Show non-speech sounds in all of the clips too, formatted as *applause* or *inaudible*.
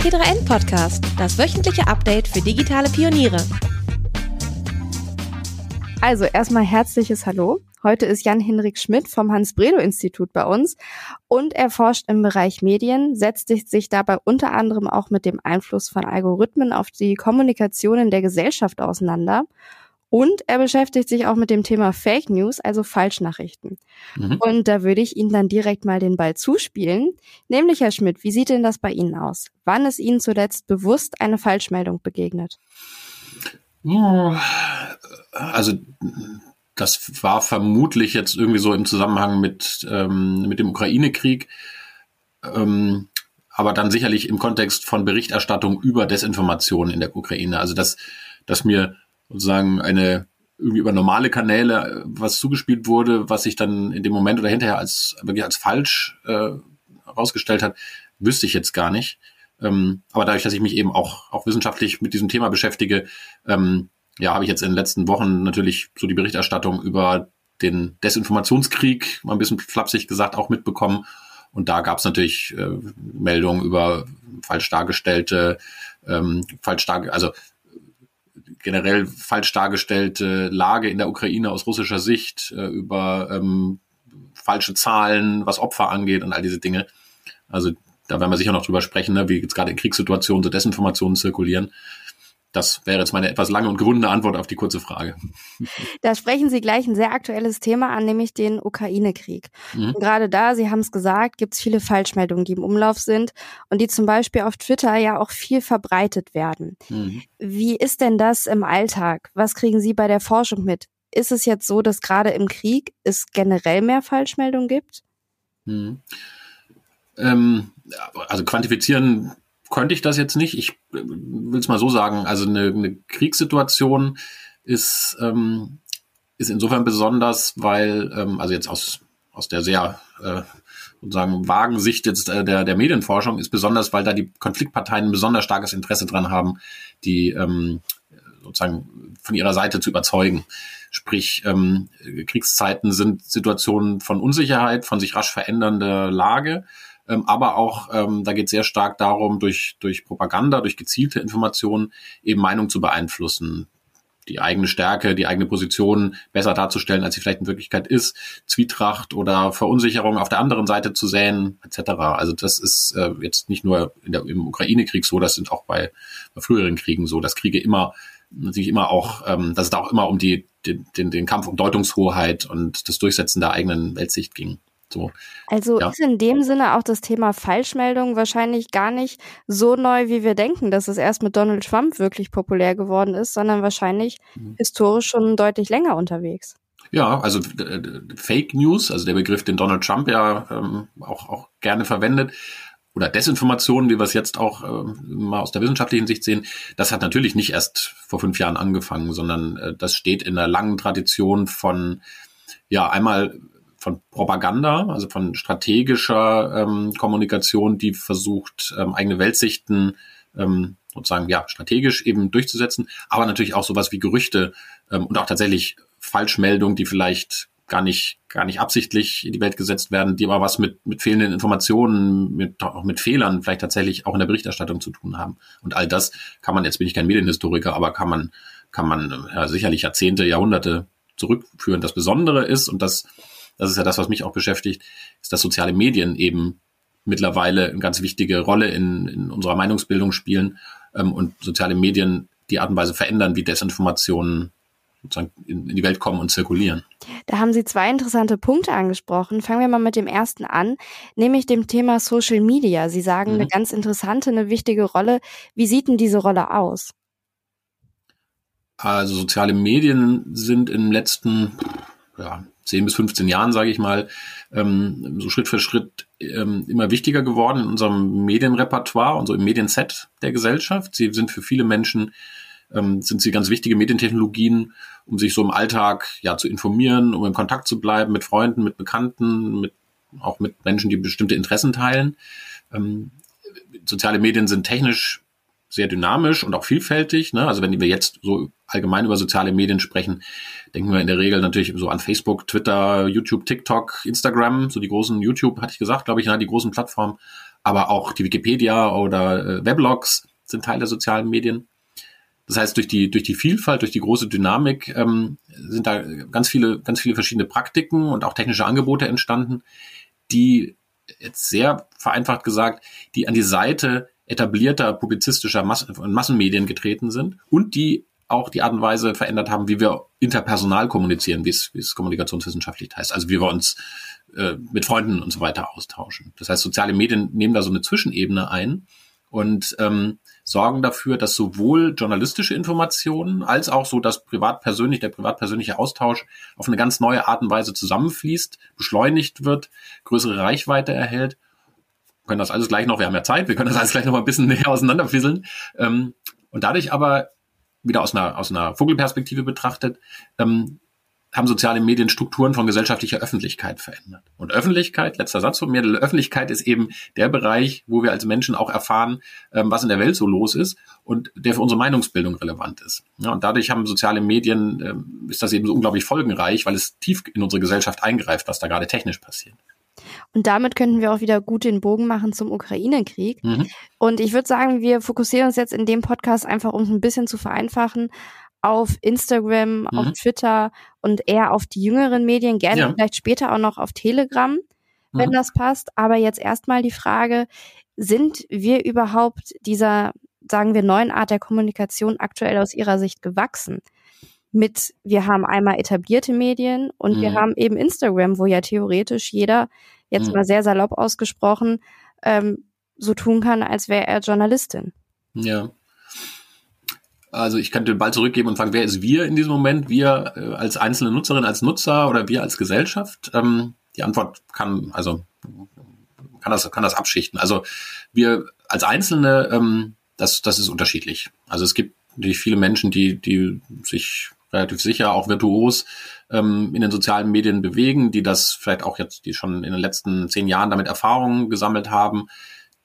T3N Podcast, das wöchentliche Update für digitale Pioniere. Also erstmal herzliches Hallo. Heute ist Jan-Henrik Schmidt vom Hans-Bredow-Institut bei uns und er forscht im Bereich Medien, setzt sich dabei unter anderem auch mit dem Einfluss von Algorithmen auf die Kommunikation in der Gesellschaft auseinander und er beschäftigt sich auch mit dem Thema Fake News, also Falschnachrichten. Mhm. Und da würde ich Ihnen dann direkt mal den Ball zuspielen. Nämlich, Herr Schmidt, wie sieht denn das bei Ihnen aus? Wann ist Ihnen zuletzt bewusst eine Falschmeldung begegnet? Also das war vermutlich jetzt irgendwie so im Zusammenhang mit, ähm, mit dem Ukraine-Krieg. Ähm, aber dann sicherlich im Kontext von Berichterstattung über Desinformation in der Ukraine. Also dass, dass mir sozusagen eine irgendwie über normale Kanäle äh, was zugespielt wurde, was sich dann in dem Moment oder hinterher als wirklich als falsch äh, herausgestellt hat, wüsste ich jetzt gar nicht. Ähm, aber dadurch, dass ich mich eben auch, auch wissenschaftlich mit diesem Thema beschäftige, ähm, ja, habe ich jetzt in den letzten Wochen natürlich so die Berichterstattung über den Desinformationskrieg, mal ein bisschen flapsig gesagt, auch mitbekommen. Und da gab es natürlich äh, Meldungen über falsch dargestellte, ähm, falsch dar also generell falsch dargestellte Lage in der Ukraine aus russischer Sicht, äh, über ähm, falsche Zahlen, was Opfer angeht und all diese Dinge. Also da werden wir sicher noch drüber sprechen, ne, wie jetzt gerade in Kriegssituationen so Desinformationen zirkulieren. Das wäre jetzt meine etwas lange und gewundene Antwort auf die kurze Frage. Da sprechen Sie gleich ein sehr aktuelles Thema an, nämlich den Ukraine-Krieg. Mhm. Gerade da, Sie haben es gesagt, gibt es viele Falschmeldungen, die im Umlauf sind und die zum Beispiel auf Twitter ja auch viel verbreitet werden. Mhm. Wie ist denn das im Alltag? Was kriegen Sie bei der Forschung mit? Ist es jetzt so, dass gerade im Krieg es generell mehr Falschmeldungen gibt? Mhm. Ähm, also quantifizieren könnte ich das jetzt nicht. Ich äh, will es mal so sagen. Also eine, eine Kriegssituation ist, ähm, ist insofern besonders, weil, ähm, also jetzt aus, aus der sehr äh, sozusagen vagen Sicht jetzt äh, der, der Medienforschung ist besonders, weil da die Konfliktparteien ein besonders starkes Interesse dran haben, die ähm, sozusagen von ihrer Seite zu überzeugen. Sprich, ähm, Kriegszeiten sind Situationen von Unsicherheit, von sich rasch verändernder Lage ähm, aber auch, ähm, da geht es sehr stark darum, durch, durch Propaganda, durch gezielte Informationen eben Meinung zu beeinflussen die eigene Stärke, die eigene Position besser darzustellen, als sie vielleicht in Wirklichkeit ist, Zwietracht oder Verunsicherung auf der anderen Seite zu säen, etc. Also das ist äh, jetzt nicht nur der, im Ukraine-Krieg so, das sind auch bei, bei früheren Kriegen so, dass Kriege immer natürlich immer auch, ähm, dass es da auch immer um die, den, den, den Kampf um Deutungshoheit und das Durchsetzen der eigenen Weltsicht ging. So. Also ja. ist in dem Sinne auch das Thema Falschmeldung wahrscheinlich gar nicht so neu, wie wir denken, dass es erst mit Donald Trump wirklich populär geworden ist, sondern wahrscheinlich mhm. historisch schon deutlich länger unterwegs. Ja, also Fake News, also der Begriff, den Donald Trump ja ähm, auch, auch gerne verwendet, oder Desinformationen, wie wir es jetzt auch äh, mal aus der wissenschaftlichen Sicht sehen, das hat natürlich nicht erst vor fünf Jahren angefangen, sondern äh, das steht in einer langen Tradition von ja einmal von Propaganda, also von strategischer ähm, Kommunikation, die versucht, ähm, eigene Weltsichten ähm, sozusagen ja strategisch eben durchzusetzen, aber natürlich auch sowas wie Gerüchte ähm, und auch tatsächlich Falschmeldungen, die vielleicht gar nicht gar nicht absichtlich in die Welt gesetzt werden, die aber was mit mit fehlenden Informationen, mit auch mit Fehlern vielleicht tatsächlich auch in der Berichterstattung zu tun haben. Und all das kann man jetzt bin ich kein Medienhistoriker, aber kann man kann man ja, sicherlich Jahrzehnte, Jahrhunderte zurückführen. Das Besondere ist und das das ist ja das, was mich auch beschäftigt, ist, dass soziale Medien eben mittlerweile eine ganz wichtige Rolle in, in unserer Meinungsbildung spielen ähm, und soziale Medien die Art und Weise verändern, wie Desinformationen sozusagen in, in die Welt kommen und zirkulieren. Da haben Sie zwei interessante Punkte angesprochen. Fangen wir mal mit dem ersten an, nämlich dem Thema Social Media. Sie sagen mhm. eine ganz interessante, eine wichtige Rolle. Wie sieht denn diese Rolle aus? Also soziale Medien sind im letzten ja, 10 bis 15 Jahren, sage ich mal, ähm, so Schritt für Schritt ähm, immer wichtiger geworden in unserem Medienrepertoire und so im Medienset der Gesellschaft. Sie sind für viele Menschen ähm, sind sie ganz wichtige Medientechnologien, um sich so im Alltag ja zu informieren, um in Kontakt zu bleiben mit Freunden, mit Bekannten, mit auch mit Menschen, die bestimmte Interessen teilen. Ähm, soziale Medien sind technisch sehr dynamisch und auch vielfältig. Ne? Also wenn wir jetzt so allgemein über soziale Medien sprechen, denken wir in der Regel natürlich so an Facebook, Twitter, YouTube, TikTok, Instagram, so die großen YouTube, hatte ich gesagt, glaube ich, ne? die großen Plattformen. aber auch die Wikipedia oder äh, Weblogs sind Teil der sozialen Medien. Das heißt, durch die, durch die Vielfalt, durch die große Dynamik ähm, sind da ganz viele, ganz viele verschiedene Praktiken und auch technische Angebote entstanden, die jetzt sehr vereinfacht gesagt, die an die Seite etablierter publizistischer Mass Massenmedien getreten sind und die auch die Art und Weise verändert haben, wie wir interpersonal kommunizieren, wie es, wie es kommunikationswissenschaftlich heißt. Also wie wir uns äh, mit Freunden und so weiter austauschen. Das heißt, soziale Medien nehmen da so eine Zwischenebene ein und ähm, sorgen dafür, dass sowohl journalistische Informationen als auch so das privat-persönlich, der privat-persönliche Austausch auf eine ganz neue Art und Weise zusammenfließt, beschleunigt wird, größere Reichweite erhält. Wir können das alles gleich noch, wir haben ja Zeit, wir können das alles gleich noch mal ein bisschen *laughs* näher auseinanderfisseln. Ähm, und dadurch aber wieder aus einer, aus einer Vogelperspektive betrachtet, ähm, haben soziale Medien Strukturen von gesellschaftlicher Öffentlichkeit verändert. Und Öffentlichkeit, letzter Satz von mir, Öffentlichkeit ist eben der Bereich, wo wir als Menschen auch erfahren, ähm, was in der Welt so los ist und der für unsere Meinungsbildung relevant ist. Ja, und dadurch haben soziale Medien, ähm, ist das eben so unglaublich folgenreich, weil es tief in unsere Gesellschaft eingreift, was da gerade technisch passiert. Und damit könnten wir auch wieder gut den Bogen machen zum Ukraine-Krieg. Mhm. Und ich würde sagen, wir fokussieren uns jetzt in dem Podcast einfach, um es ein bisschen zu vereinfachen, auf Instagram, mhm. auf Twitter und eher auf die jüngeren Medien, gerne ja. vielleicht später auch noch auf Telegram, wenn mhm. das passt. Aber jetzt erstmal die Frage, sind wir überhaupt dieser, sagen wir, neuen Art der Kommunikation aktuell aus Ihrer Sicht gewachsen? Mit, wir haben einmal etablierte Medien und mhm. wir haben eben Instagram, wo ja theoretisch jeder, jetzt mhm. mal sehr salopp ausgesprochen, ähm, so tun kann, als wäre er Journalistin. Ja. Also ich könnte den Ball zurückgeben und fragen, wer ist wir in diesem Moment? Wir äh, als einzelne Nutzerin, als Nutzer oder wir als Gesellschaft? Ähm, die Antwort kann, also kann das, kann das abschichten. Also wir als Einzelne, ähm, das, das ist unterschiedlich. Also es gibt natürlich viele Menschen, die, die sich relativ sicher auch virtuos ähm, in den sozialen Medien bewegen, die das vielleicht auch jetzt, die schon in den letzten zehn Jahren damit Erfahrungen gesammelt haben,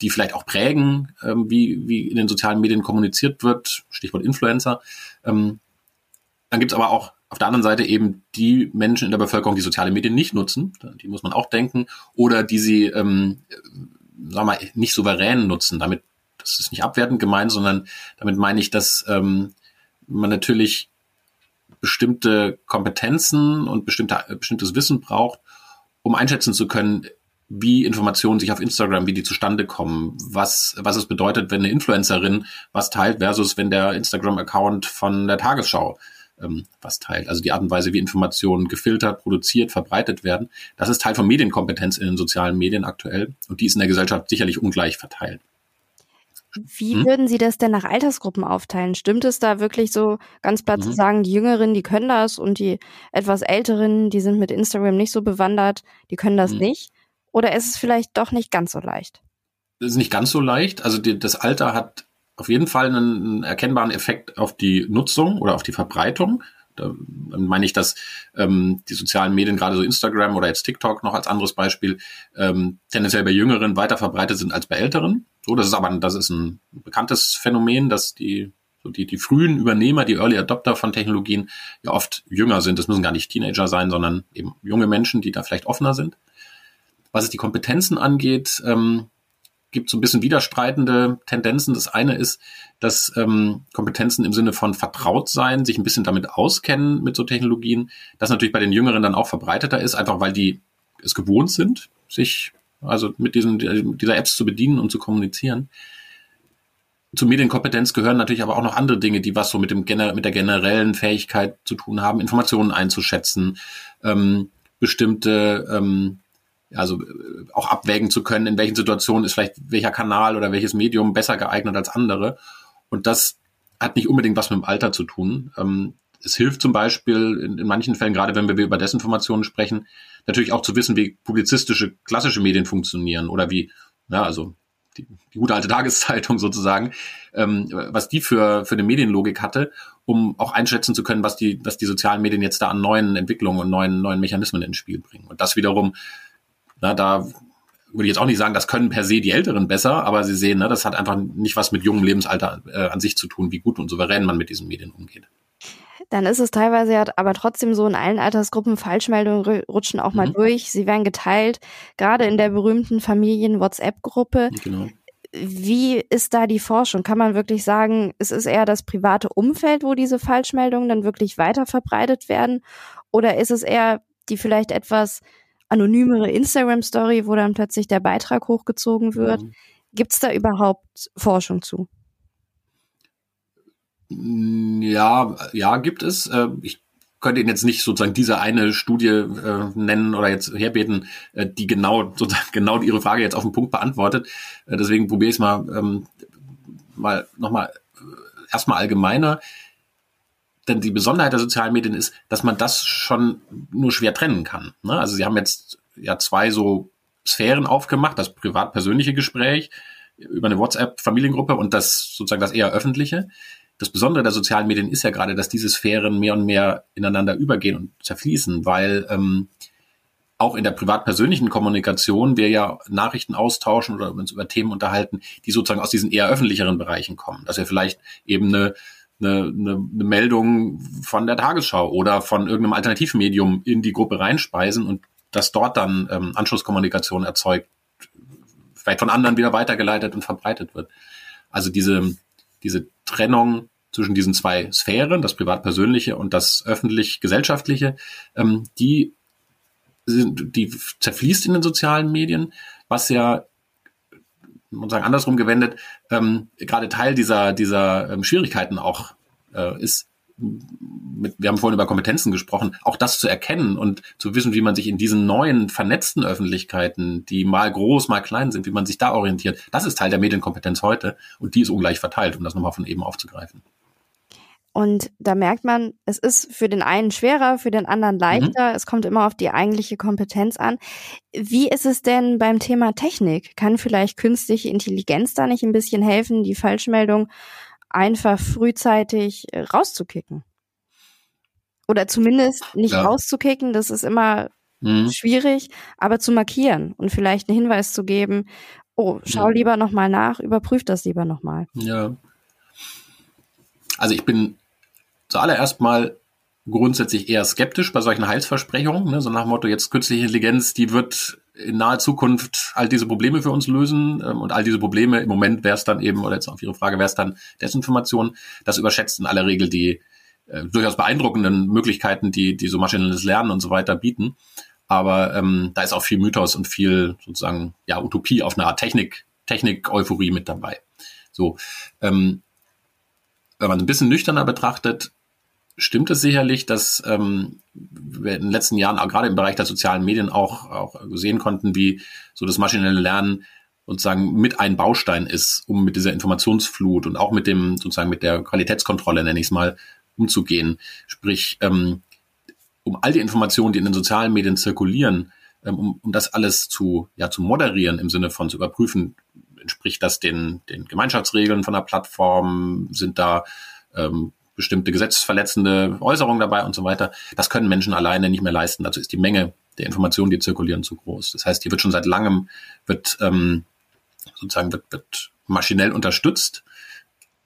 die vielleicht auch prägen, ähm, wie, wie in den sozialen Medien kommuniziert wird, Stichwort Influencer. Ähm, dann gibt's aber auch auf der anderen Seite eben die Menschen in der Bevölkerung, die soziale Medien nicht nutzen, die muss man auch denken, oder die sie, ähm, sagen wir mal, nicht souverän nutzen. Damit, das ist nicht abwertend gemeint, sondern damit meine ich, dass ähm, man natürlich bestimmte Kompetenzen und bestimmte, bestimmtes Wissen braucht, um einschätzen zu können, wie Informationen sich auf Instagram, wie die zustande kommen, was, was es bedeutet, wenn eine Influencerin was teilt versus wenn der Instagram-Account von der Tagesschau ähm, was teilt. Also die Art und Weise, wie Informationen gefiltert, produziert, verbreitet werden. Das ist Teil von Medienkompetenz in den sozialen Medien aktuell und die ist in der Gesellschaft sicherlich ungleich verteilt. Wie hm? würden Sie das denn nach Altersgruppen aufteilen? Stimmt es da wirklich so ganz platt mhm. zu sagen, die Jüngeren, die können das und die etwas Älteren, die sind mit Instagram nicht so bewandert, die können das mhm. nicht? Oder ist es vielleicht doch nicht ganz so leicht? Das ist nicht ganz so leicht. Also die, das Alter hat auf jeden Fall einen, einen, erkennbaren Effekt auf die Nutzung oder auf die Verbreitung. Da meine ich, dass ähm, die sozialen Medien, gerade so Instagram oder jetzt TikTok noch als anderes Beispiel, ähm, tendenziell bei Jüngeren weiter verbreitet sind als bei Älteren. So, das ist aber das ist ein bekanntes Phänomen, dass die so die, die frühen Übernehmer, die Early Adopter von Technologien ja oft jünger sind. Das müssen gar nicht Teenager sein, sondern eben junge Menschen, die da vielleicht offener sind. Was es die Kompetenzen angeht, ähm, gibt so ein bisschen widerstreitende Tendenzen. Das eine ist, dass ähm, Kompetenzen im Sinne von vertraut sein, sich ein bisschen damit auskennen mit so Technologien, das natürlich bei den Jüngeren dann auch verbreiteter ist, einfach weil die es gewohnt sind, sich also mit diesen, dieser Apps zu bedienen und zu kommunizieren. Zur Medienkompetenz gehören natürlich aber auch noch andere Dinge, die was so mit, dem, mit der generellen Fähigkeit zu tun haben, Informationen einzuschätzen, ähm, bestimmte ähm, also äh, auch abwägen zu können, in welchen Situationen ist vielleicht welcher Kanal oder welches Medium besser geeignet als andere. Und das hat nicht unbedingt was mit dem Alter zu tun. Ähm, es hilft zum Beispiel in, in, manchen Fällen, gerade wenn wir über Desinformationen sprechen, natürlich auch zu wissen, wie publizistische klassische Medien funktionieren oder wie, ja, also die, die gute alte *laughs* Tageszeitung sozusagen, ähm, was die für, für eine Medienlogik hatte, um auch einschätzen zu können, was die, was die sozialen Medien jetzt da an neuen Entwicklungen und neuen, neuen Mechanismen ins Spiel bringen. Und das wiederum na, da würde ich jetzt auch nicht sagen, das können per se die Älteren besser, aber Sie sehen, ne, das hat einfach nicht was mit jungem Lebensalter äh, an sich zu tun, wie gut und souverän man mit diesen Medien umgeht. Dann ist es teilweise ja aber trotzdem so, in allen Altersgruppen Falschmeldungen rutschen auch mal mhm. durch. Sie werden geteilt, gerade in der berühmten Familien-WhatsApp-Gruppe. Genau. Wie ist da die Forschung? Kann man wirklich sagen, es ist eher das private Umfeld, wo diese Falschmeldungen dann wirklich weiter verbreitet werden? Oder ist es eher die vielleicht etwas anonymere Instagram-Story, wo dann plötzlich der Beitrag hochgezogen wird? Mhm. Gibt es da überhaupt Forschung zu? Ja, ja, gibt es. Äh, ich könnte Ihnen jetzt nicht sozusagen diese eine Studie äh, nennen oder jetzt herbeten, äh, die genau sozusagen genau Ihre Frage jetzt auf den Punkt beantwortet. Äh, deswegen probiere ich es mal ähm, mal nochmal äh, erstmal allgemeiner. Denn die Besonderheit der sozialen Medien ist, dass man das schon nur schwer trennen kann. Ne? Also Sie haben jetzt ja zwei so Sphären aufgemacht, das privat-persönliche Gespräch über eine WhatsApp-Familiengruppe und das sozusagen das eher öffentliche das Besondere der sozialen Medien ist ja gerade, dass diese Sphären mehr und mehr ineinander übergehen und zerfließen, weil ähm, auch in der privat-persönlichen Kommunikation wir ja Nachrichten austauschen oder uns über Themen unterhalten, die sozusagen aus diesen eher öffentlicheren Bereichen kommen. Dass wir vielleicht eben eine, eine, eine, eine Meldung von der Tagesschau oder von irgendeinem Alternativmedium in die Gruppe reinspeisen und dass dort dann ähm, Anschlusskommunikation erzeugt, vielleicht von anderen wieder weitergeleitet und verbreitet wird. Also diese, diese Trennung zwischen diesen zwei Sphären, das privat-persönliche und das öffentlich-gesellschaftliche, ähm, die die zerfließt in den sozialen Medien, was ja muss sagen, andersrum gewendet, ähm, gerade Teil dieser, dieser ähm, Schwierigkeiten auch äh, ist, mit, wir haben vorhin über Kompetenzen gesprochen, auch das zu erkennen und zu wissen, wie man sich in diesen neuen vernetzten Öffentlichkeiten, die mal groß, mal klein sind, wie man sich da orientiert, das ist Teil der Medienkompetenz heute und die ist ungleich verteilt, um das nochmal von eben aufzugreifen. Und da merkt man, es ist für den einen schwerer, für den anderen leichter. Mhm. Es kommt immer auf die eigentliche Kompetenz an. Wie ist es denn beim Thema Technik? Kann vielleicht künstliche Intelligenz da nicht ein bisschen helfen, die Falschmeldung einfach frühzeitig äh, rauszukicken. Oder zumindest nicht ja. rauszukicken, das ist immer mhm. schwierig, aber zu markieren und vielleicht einen Hinweis zu geben, oh, schau ja. lieber nochmal nach, überprüf das lieber nochmal. Ja. Also ich bin zuallererst mal grundsätzlich eher skeptisch bei solchen Heilsversprechungen, ne? so nach dem Motto, jetzt künstliche Intelligenz, die wird in naher Zukunft all diese Probleme für uns lösen ähm, und all diese Probleme, im Moment wäre es dann eben, oder jetzt auf Ihre Frage, wäre es dann Desinformation, das überschätzt in aller Regel die äh, durchaus beeindruckenden Möglichkeiten, die, die so maschinelles Lernen und so weiter bieten. Aber ähm, da ist auch viel Mythos und viel sozusagen ja Utopie auf eine Art Technik, Technik-Euphorie mit dabei. So, ähm, wenn man ein bisschen nüchterner betrachtet, stimmt es sicherlich, dass ähm, wir in den letzten Jahren auch gerade im Bereich der sozialen Medien auch, auch sehen konnten, wie so das maschinelle Lernen sozusagen mit ein Baustein ist, um mit dieser Informationsflut und auch mit dem sozusagen mit der Qualitätskontrolle, nenne ich es mal, umzugehen. Sprich, ähm, um all die Informationen, die in den sozialen Medien zirkulieren, ähm, um, um das alles zu, ja, zu moderieren im Sinne von zu überprüfen, entspricht das den, den Gemeinschaftsregeln von der Plattform, sind da ähm, bestimmte gesetzesverletzende Äußerungen dabei und so weiter. Das können Menschen alleine nicht mehr leisten. Dazu ist die Menge der Informationen, die zirkulieren, zu groß. Das heißt, hier wird schon seit langem, wird ähm, sozusagen wird, wird maschinell unterstützt.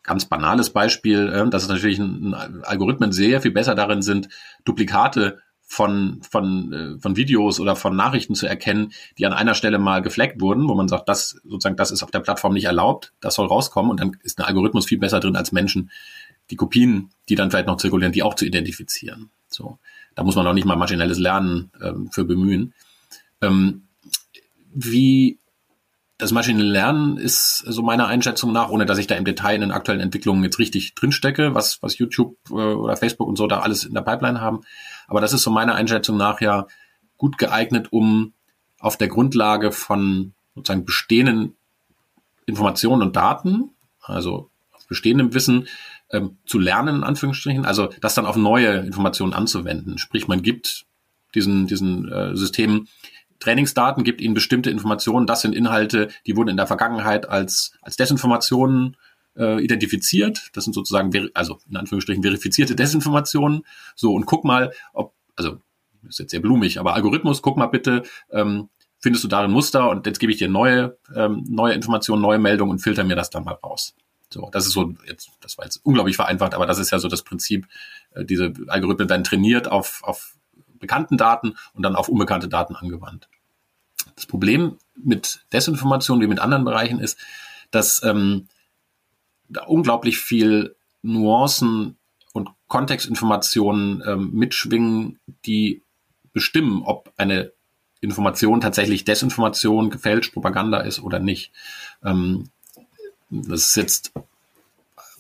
Ganz banales Beispiel, äh, dass es natürlich ein, ein Algorithmen sehr viel besser darin sind, Duplikate von, von, äh, von Videos oder von Nachrichten zu erkennen, die an einer Stelle mal gefleckt wurden, wo man sagt, das sozusagen, das ist auf der Plattform nicht erlaubt, das soll rauskommen und dann ist ein Algorithmus viel besser drin als Menschen, die Kopien, die dann vielleicht noch zirkulieren, die auch zu identifizieren. So, da muss man auch nicht mal maschinelles Lernen ähm, für bemühen. Ähm, wie das maschinelle Lernen ist so meiner Einschätzung nach, ohne dass ich da im Detail in den aktuellen Entwicklungen jetzt richtig drinstecke, was, was YouTube äh, oder Facebook und so da alles in der Pipeline haben. Aber das ist so meiner Einschätzung nach ja gut geeignet, um auf der Grundlage von sozusagen bestehenden Informationen und Daten, also auf bestehendem Wissen, ähm, zu lernen, in Anführungsstrichen, also das dann auf neue Informationen anzuwenden. Sprich, man gibt diesen, diesen äh, Systemen Trainingsdaten, gibt ihnen bestimmte Informationen. Das sind Inhalte, die wurden in der Vergangenheit als, als Desinformationen äh, identifiziert. Das sind sozusagen, also in Anführungsstrichen verifizierte Desinformationen. So, und guck mal, ob, also ist jetzt sehr blumig, aber Algorithmus, guck mal bitte, ähm, findest du darin Muster und jetzt gebe ich dir neue, ähm, neue Informationen, neue Meldungen und filter mir das dann mal raus. So, das ist so, jetzt, das war jetzt unglaublich vereinfacht, aber das ist ja so das Prinzip. Äh, diese Algorithmen werden trainiert auf, auf bekannten Daten und dann auf unbekannte Daten angewandt. Das Problem mit Desinformation wie mit anderen Bereichen ist, dass ähm, da unglaublich viel Nuancen und Kontextinformationen ähm, mitschwingen, die bestimmen, ob eine Information tatsächlich Desinformation, gefälscht, Propaganda ist oder nicht. Ähm, das ist jetzt,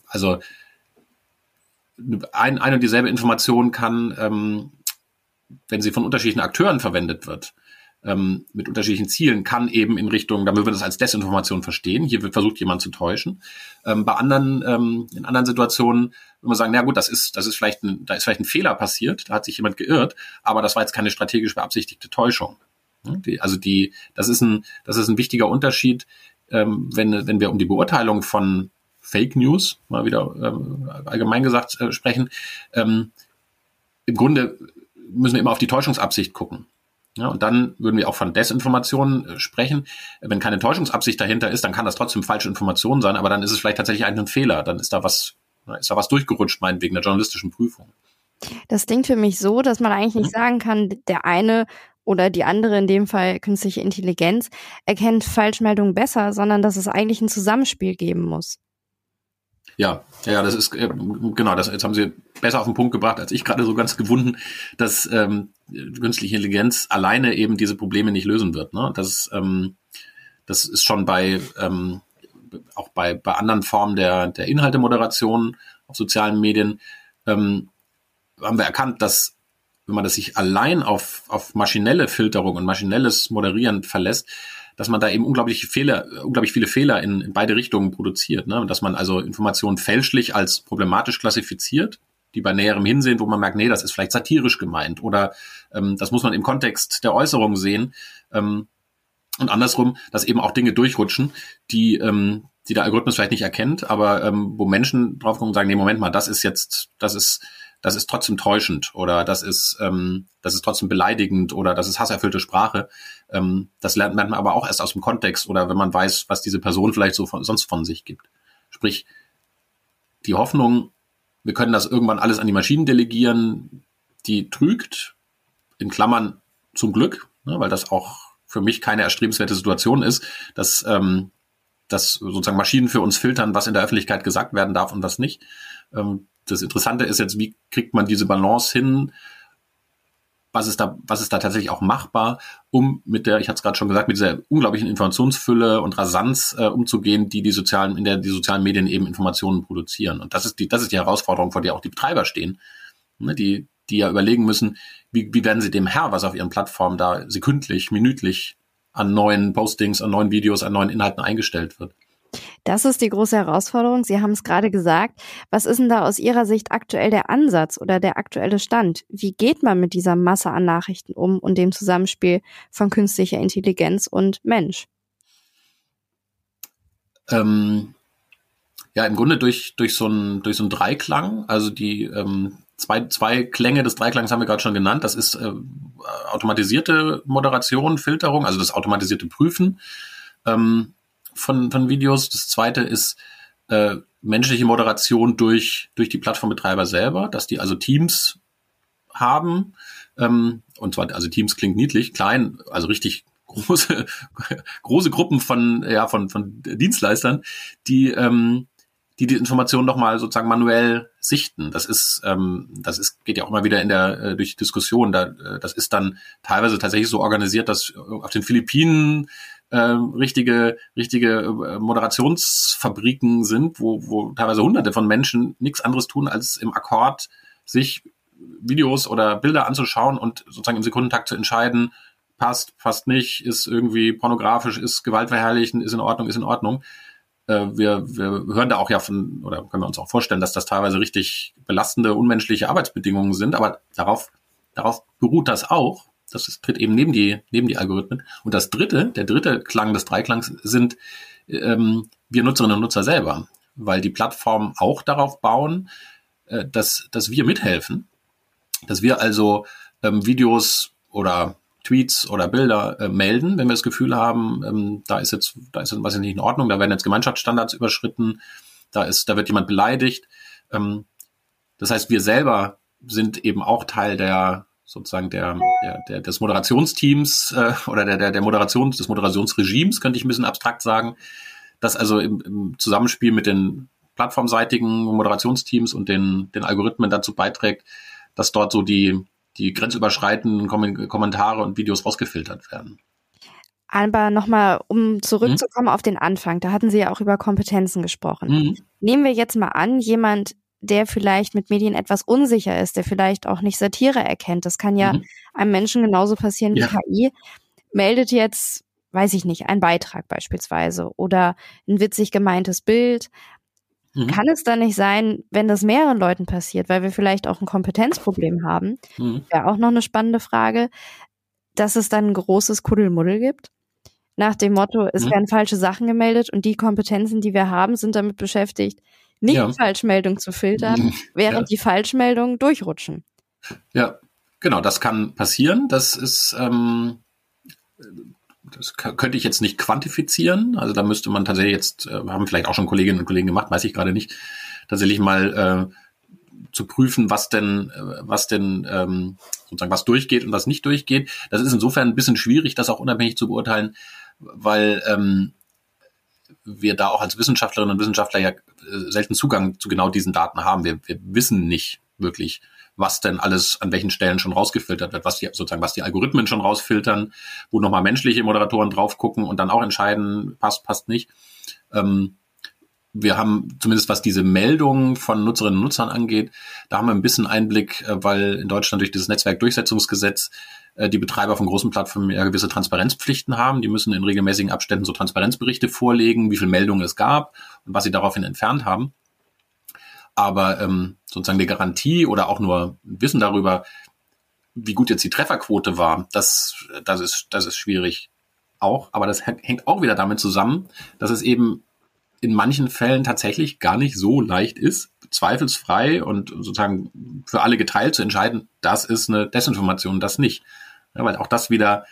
also ein, eine und dieselbe Information kann, ähm, wenn sie von unterschiedlichen Akteuren verwendet wird, ähm, mit unterschiedlichen Zielen, kann eben in Richtung, da würden wir das als Desinformation verstehen. Hier wird versucht, jemand zu täuschen. Ähm, bei anderen, ähm, in anderen Situationen würde man sagen, na gut, das ist, das ist vielleicht ein, da ist vielleicht ein Fehler passiert, da hat sich jemand geirrt, aber das war jetzt keine strategisch beabsichtigte Täuschung. Die, also die, das ist ein, das ist ein wichtiger Unterschied, ähm, wenn, wenn wir um die Beurteilung von Fake News mal wieder ähm, allgemein gesagt äh, sprechen. Ähm, Im Grunde müssen wir immer auf die Täuschungsabsicht gucken. Ja, und dann würden wir auch von Desinformationen äh, sprechen. Wenn keine Täuschungsabsicht dahinter ist, dann kann das trotzdem falsche Information sein, aber dann ist es vielleicht tatsächlich ein Fehler. Dann ist da was, ist da was durchgerutscht, meinetwegen der journalistischen Prüfung. Das klingt für mich so, dass man eigentlich nicht sagen kann, der eine oder die andere, in dem Fall künstliche Intelligenz, erkennt Falschmeldungen besser, sondern dass es eigentlich ein Zusammenspiel geben muss. Ja, ja, das ist äh, genau, das jetzt haben Sie besser auf den Punkt gebracht, als ich gerade so ganz gewunden, dass ähm, künstliche Intelligenz alleine eben diese Probleme nicht lösen wird. Ne? Das, ähm, das ist schon bei ähm, auch bei, bei anderen Formen der, der Inhaltemoderation auf sozialen Medien ähm, haben wir erkannt, dass wenn man das sich allein auf, auf maschinelle Filterung und maschinelles Moderieren verlässt, dass man da eben unglaubliche Fehler, unglaublich viele Fehler in, in beide Richtungen produziert. Ne? Dass man also Informationen fälschlich als problematisch klassifiziert, die bei näherem Hinsehen, wo man merkt, nee, das ist vielleicht satirisch gemeint oder ähm, das muss man im Kontext der Äußerung sehen. Ähm, und andersrum, dass eben auch Dinge durchrutschen, die, ähm, die der Algorithmus vielleicht nicht erkennt, aber ähm, wo Menschen drauf kommen und sagen, nee, Moment mal, das ist jetzt, das ist das ist trotzdem täuschend oder das ist, ähm, das ist trotzdem beleidigend oder das ist hasserfüllte Sprache. Ähm, das lernt, man aber auch erst aus dem Kontext oder wenn man weiß, was diese Person vielleicht so von, sonst von sich gibt. Sprich, die Hoffnung, wir können das irgendwann alles an die Maschinen delegieren, die trügt, in Klammern zum Glück, ne, weil das auch für mich keine erstrebenswerte Situation ist, dass, ähm, dass sozusagen Maschinen für uns filtern, was in der Öffentlichkeit gesagt werden darf und was nicht. Ähm, das Interessante ist jetzt, wie kriegt man diese Balance hin? Was ist da, was ist da tatsächlich auch machbar, um mit der, ich hatte es gerade schon gesagt, mit dieser unglaublichen Informationsfülle und Rasanz äh, umzugehen, die die sozialen, in der die sozialen Medien eben Informationen produzieren. Und das ist die, das ist die Herausforderung, vor der auch die Betreiber stehen, ne, die, die ja überlegen müssen, wie, wie werden sie dem Herr, was auf ihren Plattformen da sekündlich, minütlich an neuen Postings, an neuen Videos, an neuen Inhalten eingestellt wird. Das ist die große Herausforderung. Sie haben es gerade gesagt. Was ist denn da aus Ihrer Sicht aktuell der Ansatz oder der aktuelle Stand? Wie geht man mit dieser Masse an Nachrichten um und dem Zusammenspiel von künstlicher Intelligenz und Mensch? Ähm, ja, im Grunde durch, durch so ein, durch so ein Dreiklang, also die, ähm, zwei, zwei Klänge des Dreiklangs haben wir gerade schon genannt. Das ist äh, automatisierte Moderation, Filterung, also das automatisierte Prüfen. Ähm, von, von Videos. Das zweite ist äh, menschliche Moderation durch, durch die Plattformbetreiber selber, dass die also Teams haben. Ähm, und zwar, also Teams klingt niedlich, klein, also richtig *laughs* große, große Gruppen von, ja, von, von Dienstleistern, die, ähm, die die Informationen nochmal sozusagen manuell sichten. Das ist, ähm, das ist, geht ja auch immer wieder in der äh, durch die Diskussion. Da, äh, das ist dann teilweise tatsächlich so organisiert, dass auf den Philippinen äh, richtige, richtige äh, Moderationsfabriken sind, wo, wo teilweise hunderte von Menschen nichts anderes tun, als im Akkord sich Videos oder Bilder anzuschauen und sozusagen im Sekundentakt zu entscheiden, passt, passt nicht, ist irgendwie pornografisch, ist gewaltverherrlichend, ist in Ordnung, ist in Ordnung. Äh, wir, wir hören da auch ja von, oder können wir uns auch vorstellen, dass das teilweise richtig belastende, unmenschliche Arbeitsbedingungen sind, aber darauf, darauf beruht das auch, das ist, tritt eben neben die, neben die Algorithmen. Und das dritte, der dritte Klang des Dreiklangs sind ähm, wir Nutzerinnen und Nutzer selber, weil die Plattformen auch darauf bauen, äh, dass, dass wir mithelfen, dass wir also ähm, Videos oder Tweets oder Bilder äh, melden, wenn wir das Gefühl haben, ähm, da ist jetzt, da ist was nicht in Ordnung, da werden jetzt Gemeinschaftsstandards überschritten da ist, da wird jemand beleidigt. Ähm, das heißt, wir selber sind eben auch Teil der sozusagen der, der, der des Moderationsteams äh, oder der, der, der Moderation, des Moderationsregimes, könnte ich ein bisschen abstrakt sagen, das also im, im Zusammenspiel mit den plattformseitigen Moderationsteams und den, den Algorithmen dazu beiträgt, dass dort so die, die grenzüberschreitenden Kommentare und Videos rausgefiltert werden. Aber nochmal, um zurückzukommen mhm. auf den Anfang, da hatten Sie ja auch über Kompetenzen gesprochen. Mhm. Nehmen wir jetzt mal an, jemand, der vielleicht mit Medien etwas unsicher ist, der vielleicht auch nicht Satire erkennt, das kann ja mhm. einem Menschen genauso passieren wie ja. KI, meldet jetzt, weiß ich nicht, einen Beitrag beispielsweise oder ein witzig gemeintes Bild. Mhm. Kann es dann nicht sein, wenn das mehreren Leuten passiert, weil wir vielleicht auch ein Kompetenzproblem haben, mhm. wäre auch noch eine spannende Frage, dass es dann ein großes Kuddelmuddel gibt? nach dem Motto, es mhm. werden falsche Sachen gemeldet und die Kompetenzen, die wir haben, sind damit beschäftigt, nicht ja. Falschmeldungen zu filtern, *laughs* während ja. die Falschmeldungen durchrutschen. Ja, genau, das kann passieren. Das ist, ähm, das könnte ich jetzt nicht quantifizieren. Also da müsste man tatsächlich jetzt, äh, haben vielleicht auch schon Kolleginnen und Kollegen gemacht, weiß ich gerade nicht, tatsächlich mal äh, zu prüfen, was denn, äh, was denn ähm, sozusagen was durchgeht und was nicht durchgeht. Das ist insofern ein bisschen schwierig, das auch unabhängig zu beurteilen, weil ähm, wir da auch als Wissenschaftlerinnen und Wissenschaftler ja äh, selten Zugang zu genau diesen Daten haben. Wir, wir wissen nicht wirklich, was denn alles an welchen Stellen schon rausgefiltert wird, was die sozusagen, was die Algorithmen schon rausfiltern, wo nochmal menschliche Moderatoren drauf gucken und dann auch entscheiden, passt, passt nicht. Ähm, wir haben zumindest was diese Meldungen von Nutzerinnen und Nutzern angeht, da haben wir ein bisschen Einblick, äh, weil in Deutschland durch dieses Netzwerkdurchsetzungsgesetz die Betreiber von großen Plattformen ja gewisse Transparenzpflichten haben. Die müssen in regelmäßigen Abständen so Transparenzberichte vorlegen, wie viele Meldungen es gab und was sie daraufhin entfernt haben. Aber ähm, sozusagen die Garantie oder auch nur Wissen darüber, wie gut jetzt die Trefferquote war, das, das, ist, das ist schwierig auch. Aber das hängt auch wieder damit zusammen, dass es eben in manchen Fällen tatsächlich gar nicht so leicht ist, zweifelsfrei und sozusagen für alle geteilt zu entscheiden, das ist eine Desinformation, das nicht. Ja, weil auch das wieder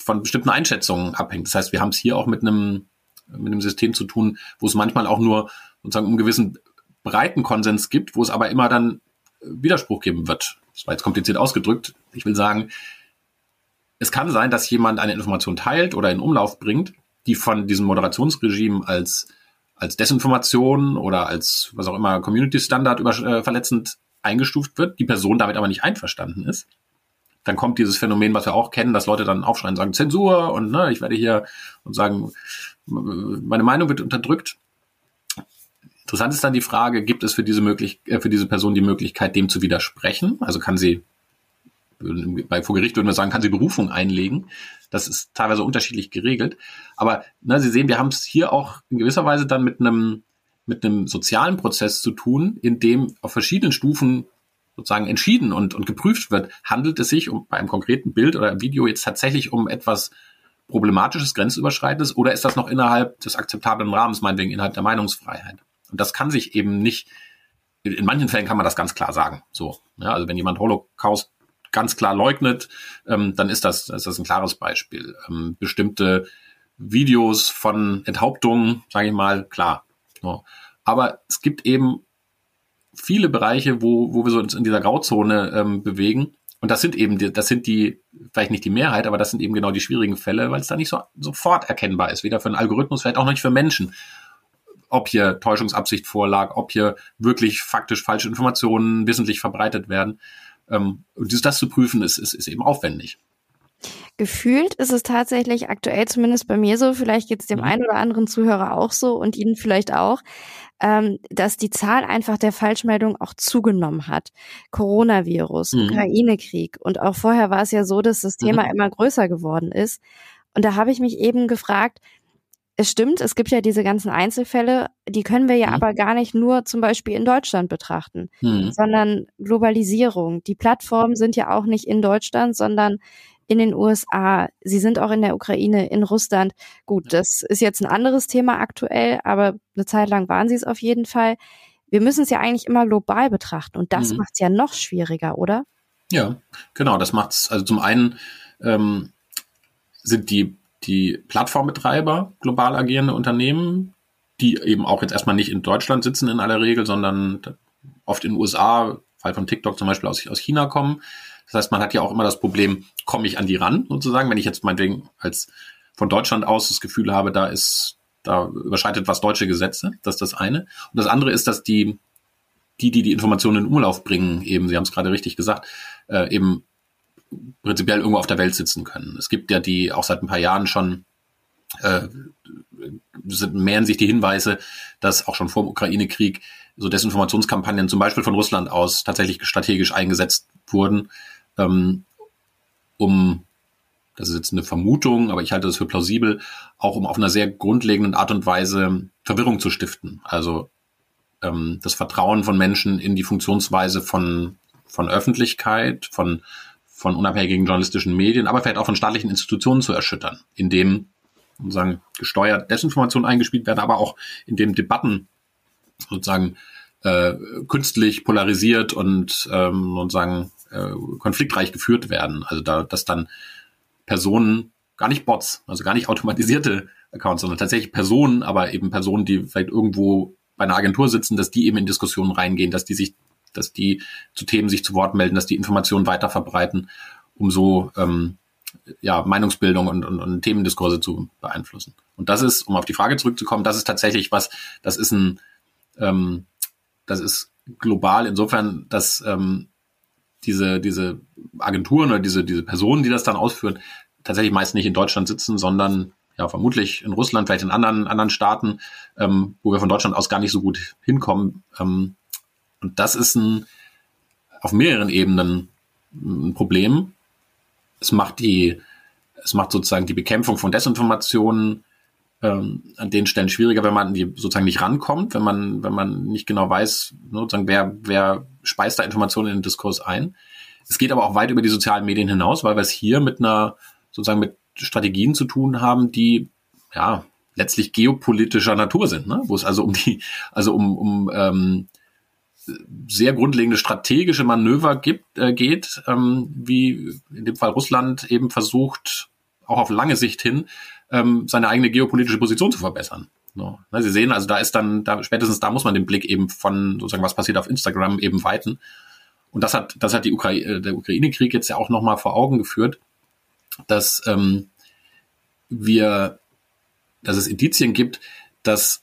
von bestimmten Einschätzungen abhängt. Das heißt, wir haben es hier auch mit einem, mit einem System zu tun, wo es manchmal auch nur sozusagen einen gewissen breiten Konsens gibt, wo es aber immer dann Widerspruch geben wird. Das war jetzt kompliziert ausgedrückt. Ich will sagen, es kann sein, dass jemand eine Information teilt oder in Umlauf bringt die von diesem Moderationsregime als, als Desinformation oder als, was auch immer, Community Standard über, äh, verletzend eingestuft wird, die Person damit aber nicht einverstanden ist. Dann kommt dieses Phänomen, was wir auch kennen, dass Leute dann aufschreien, sagen Zensur und ne, ich werde hier und sagen, meine Meinung wird unterdrückt. Interessant ist dann die Frage, gibt es für diese, möglich äh, für diese Person die Möglichkeit, dem zu widersprechen? Also kann sie bei vor Gericht würden wir sagen, kann sie Berufung einlegen. Das ist teilweise unterschiedlich geregelt. Aber ne, Sie sehen, wir haben es hier auch in gewisser Weise dann mit einem mit einem sozialen Prozess zu tun, in dem auf verschiedenen Stufen sozusagen entschieden und, und geprüft wird, handelt es sich um bei einem konkreten Bild oder Video jetzt tatsächlich um etwas problematisches, grenzüberschreitendes oder ist das noch innerhalb des akzeptablen Rahmens, meinetwegen innerhalb der Meinungsfreiheit? Und das kann sich eben nicht, in manchen Fällen kann man das ganz klar sagen. So, ja, also wenn jemand Holocaust ganz klar leugnet, ähm, dann ist das, ist das ein klares Beispiel. Ähm, bestimmte Videos von Enthauptungen, sage ich mal, klar. Ja. Aber es gibt eben viele Bereiche, wo, wo wir uns in dieser Grauzone ähm, bewegen. Und das sind eben, die, das sind die, vielleicht nicht die Mehrheit, aber das sind eben genau die schwierigen Fälle, weil es da nicht so sofort erkennbar ist. Weder für einen Algorithmus, vielleicht auch nicht für Menschen. Ob hier Täuschungsabsicht vorlag, ob hier wirklich faktisch falsche Informationen wissentlich verbreitet werden. Ähm, und das zu prüfen, ist, ist, ist eben aufwendig. Gefühlt ist es tatsächlich aktuell zumindest bei mir so, vielleicht geht es dem mhm. einen oder anderen Zuhörer auch so und Ihnen vielleicht auch, ähm, dass die Zahl einfach der Falschmeldungen auch zugenommen hat. Coronavirus, mhm. Ukraine-Krieg und auch vorher war es ja so, dass das Thema mhm. immer größer geworden ist. Und da habe ich mich eben gefragt, es stimmt, es gibt ja diese ganzen Einzelfälle, die können wir ja mhm. aber gar nicht nur zum Beispiel in Deutschland betrachten, mhm. sondern Globalisierung. Die Plattformen sind ja auch nicht in Deutschland, sondern in den USA. Sie sind auch in der Ukraine, in Russland. Gut, das ist jetzt ein anderes Thema aktuell, aber eine Zeit lang waren sie es auf jeden Fall. Wir müssen es ja eigentlich immer global betrachten und das mhm. macht es ja noch schwieriger, oder? Ja, genau. Das macht es, also zum einen ähm, sind die die Plattformbetreiber global agierende Unternehmen, die eben auch jetzt erstmal nicht in Deutschland sitzen in aller Regel, sondern oft in den USA, Fall von TikTok zum Beispiel aus, aus China kommen. Das heißt, man hat ja auch immer das Problem, komme ich an die ran, sozusagen, wenn ich jetzt meinetwegen als von Deutschland aus das Gefühl habe, da ist, da überschreitet was deutsche Gesetze. Das ist das eine. Und das andere ist, dass die, die, die die Informationen in Umlauf bringen, eben, Sie haben es gerade richtig gesagt, äh, eben prinzipiell irgendwo auf der Welt sitzen können. Es gibt ja die auch seit ein paar Jahren schon äh, mehren sich die Hinweise, dass auch schon vor dem Ukraine-Krieg so Desinformationskampagnen zum Beispiel von Russland aus tatsächlich strategisch eingesetzt wurden, ähm, um, das ist jetzt eine Vermutung, aber ich halte das für plausibel, auch um auf einer sehr grundlegenden Art und Weise Verwirrung zu stiften. Also ähm, das Vertrauen von Menschen in die Funktionsweise von, von Öffentlichkeit, von, von unabhängigen journalistischen Medien, aber vielleicht auch von staatlichen Institutionen zu erschüttern, indem sozusagen gesteuert Desinformation eingespielt werden, aber auch indem Debatten sozusagen äh, künstlich polarisiert und ähm, sozusagen äh, konfliktreich geführt werden. Also da, dass dann Personen, gar nicht Bots, also gar nicht automatisierte Accounts, sondern tatsächlich Personen, aber eben Personen, die vielleicht irgendwo bei einer Agentur sitzen, dass die eben in Diskussionen reingehen, dass die sich, dass die zu Themen sich zu Wort melden, dass die Informationen weiter verbreiten, um so ähm, ja, Meinungsbildung und, und, und Themendiskurse zu beeinflussen. Und das ist, um auf die Frage zurückzukommen, das ist tatsächlich was, das ist ein, ähm, das ist global insofern, dass ähm, diese, diese Agenturen oder diese, diese Personen, die das dann ausführen, tatsächlich meist nicht in Deutschland sitzen, sondern ja vermutlich in Russland, vielleicht in anderen, anderen Staaten, ähm, wo wir von Deutschland aus gar nicht so gut hinkommen. Ähm, und das ist ein auf mehreren Ebenen ein Problem. Es macht die, es macht sozusagen die Bekämpfung von Desinformationen ähm, an den Stellen schwieriger, wenn man die sozusagen nicht rankommt, wenn man, wenn man nicht genau weiß, ne, sozusagen, wer, wer speist da Informationen in den Diskurs ein. Es geht aber auch weit über die sozialen Medien hinaus, weil wir es hier mit einer, sozusagen mit Strategien zu tun haben, die, ja, letztlich geopolitischer Natur sind, ne? wo es also um die, also um, um ähm, sehr grundlegende strategische Manöver gibt, äh, geht, ähm, wie in dem Fall Russland eben versucht, auch auf lange Sicht hin, ähm, seine eigene geopolitische Position zu verbessern. No. Ne, Sie sehen, also da ist dann, da spätestens da muss man den Blick eben von sozusagen, was passiert auf Instagram eben weiten. Und das hat, das hat die Ukra äh, der Ukraine-Krieg jetzt ja auch nochmal vor Augen geführt, dass ähm, wir, dass es Indizien gibt, dass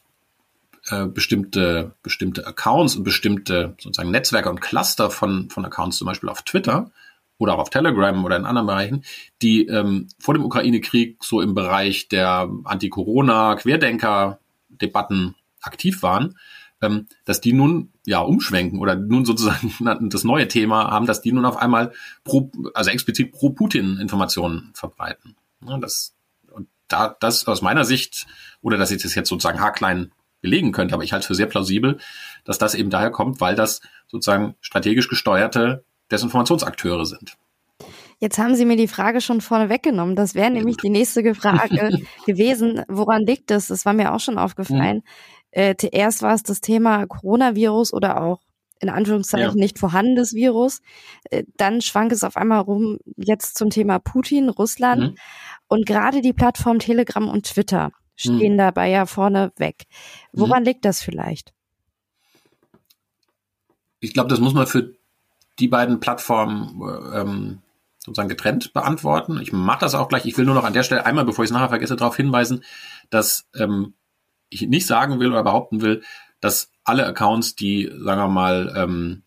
äh, bestimmte, bestimmte Accounts und bestimmte sozusagen Netzwerke und Cluster von, von Accounts, zum Beispiel auf Twitter, oder auch auf Telegram oder in anderen Bereichen, die ähm, vor dem Ukraine-Krieg so im Bereich der Anti-Corona-Querdenker-Debatten aktiv waren, ähm, dass die nun ja umschwenken oder nun sozusagen *laughs* das neue Thema haben, dass die nun auf einmal pro, also explizit pro Putin Informationen verbreiten. Ja, das, und da, das aus meiner Sicht, oder dass ich das jetzt sozusagen haarklein belegen könnte, aber ich halte es für sehr plausibel, dass das eben daher kommt, weil das sozusagen strategisch gesteuerte Desinformationsakteure sind. Jetzt haben Sie mir die Frage schon vorne weggenommen. Das wäre nämlich die nächste Frage *laughs* gewesen. Woran liegt es? Das war mir auch schon aufgefallen. Mhm. Äh, zuerst war es das Thema Coronavirus oder auch in Anführungszeichen ja. nicht vorhandenes Virus. Äh, dann schwank es auf einmal rum jetzt zum Thema Putin, Russland. Mhm. Und gerade die Plattform Telegram und Twitter stehen mhm. dabei ja vorne weg. Woran mhm. liegt das vielleicht? Ich glaube, das muss man für die beiden Plattformen ähm, sozusagen getrennt beantworten. Ich mache das auch gleich. Ich will nur noch an der Stelle einmal, bevor ich es nachher vergesse, darauf hinweisen, dass ähm, ich nicht sagen will oder behaupten will, dass alle Accounts, die, sagen wir mal, ähm,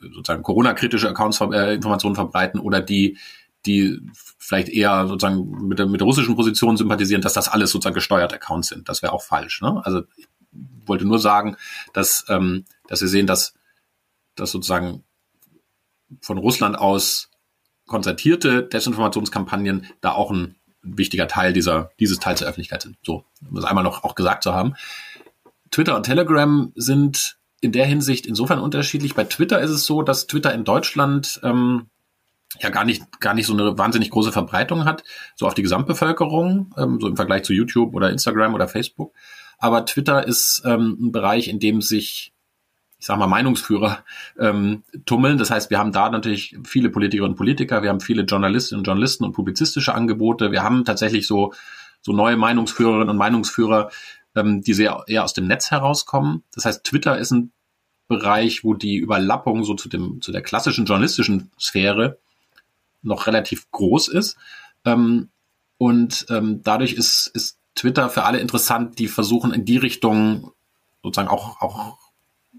sozusagen Corona-kritische Accounts äh, Informationen verbreiten oder die, die vielleicht eher sozusagen mit der, mit der russischen Position sympathisieren, dass das alles sozusagen gesteuerte Accounts sind. Das wäre auch falsch. Ne? Also ich wollte nur sagen, dass, ähm, dass wir sehen, dass, dass sozusagen von Russland aus konzertierte Desinformationskampagnen da auch ein wichtiger Teil dieser, dieses Teils der Öffentlichkeit sind. So, um das einmal noch auch gesagt zu haben. Twitter und Telegram sind in der Hinsicht insofern unterschiedlich. Bei Twitter ist es so, dass Twitter in Deutschland ähm, ja gar nicht, gar nicht so eine wahnsinnig große Verbreitung hat, so auf die Gesamtbevölkerung, ähm, so im Vergleich zu YouTube oder Instagram oder Facebook. Aber Twitter ist ähm, ein Bereich, in dem sich ich sag mal, Meinungsführer ähm, tummeln. Das heißt, wir haben da natürlich viele Politikerinnen und Politiker, wir haben viele Journalistinnen und Journalisten und publizistische Angebote. Wir haben tatsächlich so, so neue Meinungsführerinnen und Meinungsführer ähm, die sehr eher aus dem Netz herauskommen. Das heißt, Twitter ist ein Bereich, wo die Überlappung so zu dem zu der klassischen journalistischen Sphäre noch relativ groß ist. Ähm, und ähm, dadurch ist, ist Twitter für alle interessant, die versuchen in die Richtung sozusagen auch, auch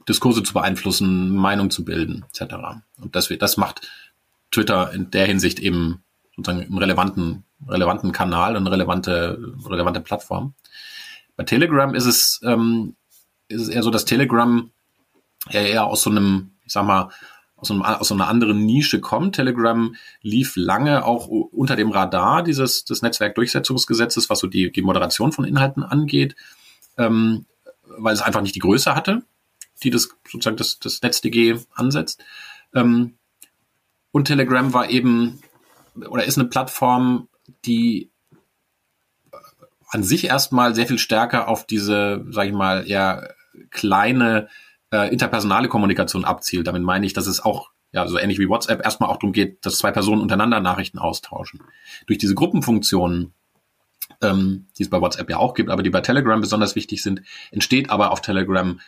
Diskurse zu beeinflussen, Meinung zu bilden, etc. Und das, das macht Twitter in der Hinsicht eben sozusagen einen relevanten, relevanten Kanal und relevante, relevante Plattform. Bei Telegram ist es, ähm, ist es eher so, dass Telegram eher aus so einem, ich sag mal, aus, einem, aus einer anderen Nische kommt. Telegram lief lange auch unter dem Radar dieses des Netzwerkdurchsetzungsgesetzes, was so die, die Moderation von Inhalten angeht, ähm, weil es einfach nicht die Größe hatte, die das sozusagen das, das NetzDG ansetzt. Ähm, und Telegram war eben oder ist eine Plattform, die an sich erstmal sehr viel stärker auf diese, sage ich mal, eher kleine äh, interpersonale Kommunikation abzielt. Damit meine ich, dass es auch, ja, so ähnlich wie WhatsApp, erstmal auch darum geht, dass zwei Personen untereinander Nachrichten austauschen. Durch diese Gruppenfunktionen, ähm, die es bei WhatsApp ja auch gibt, aber die bei Telegram besonders wichtig sind, entsteht aber auf Telegram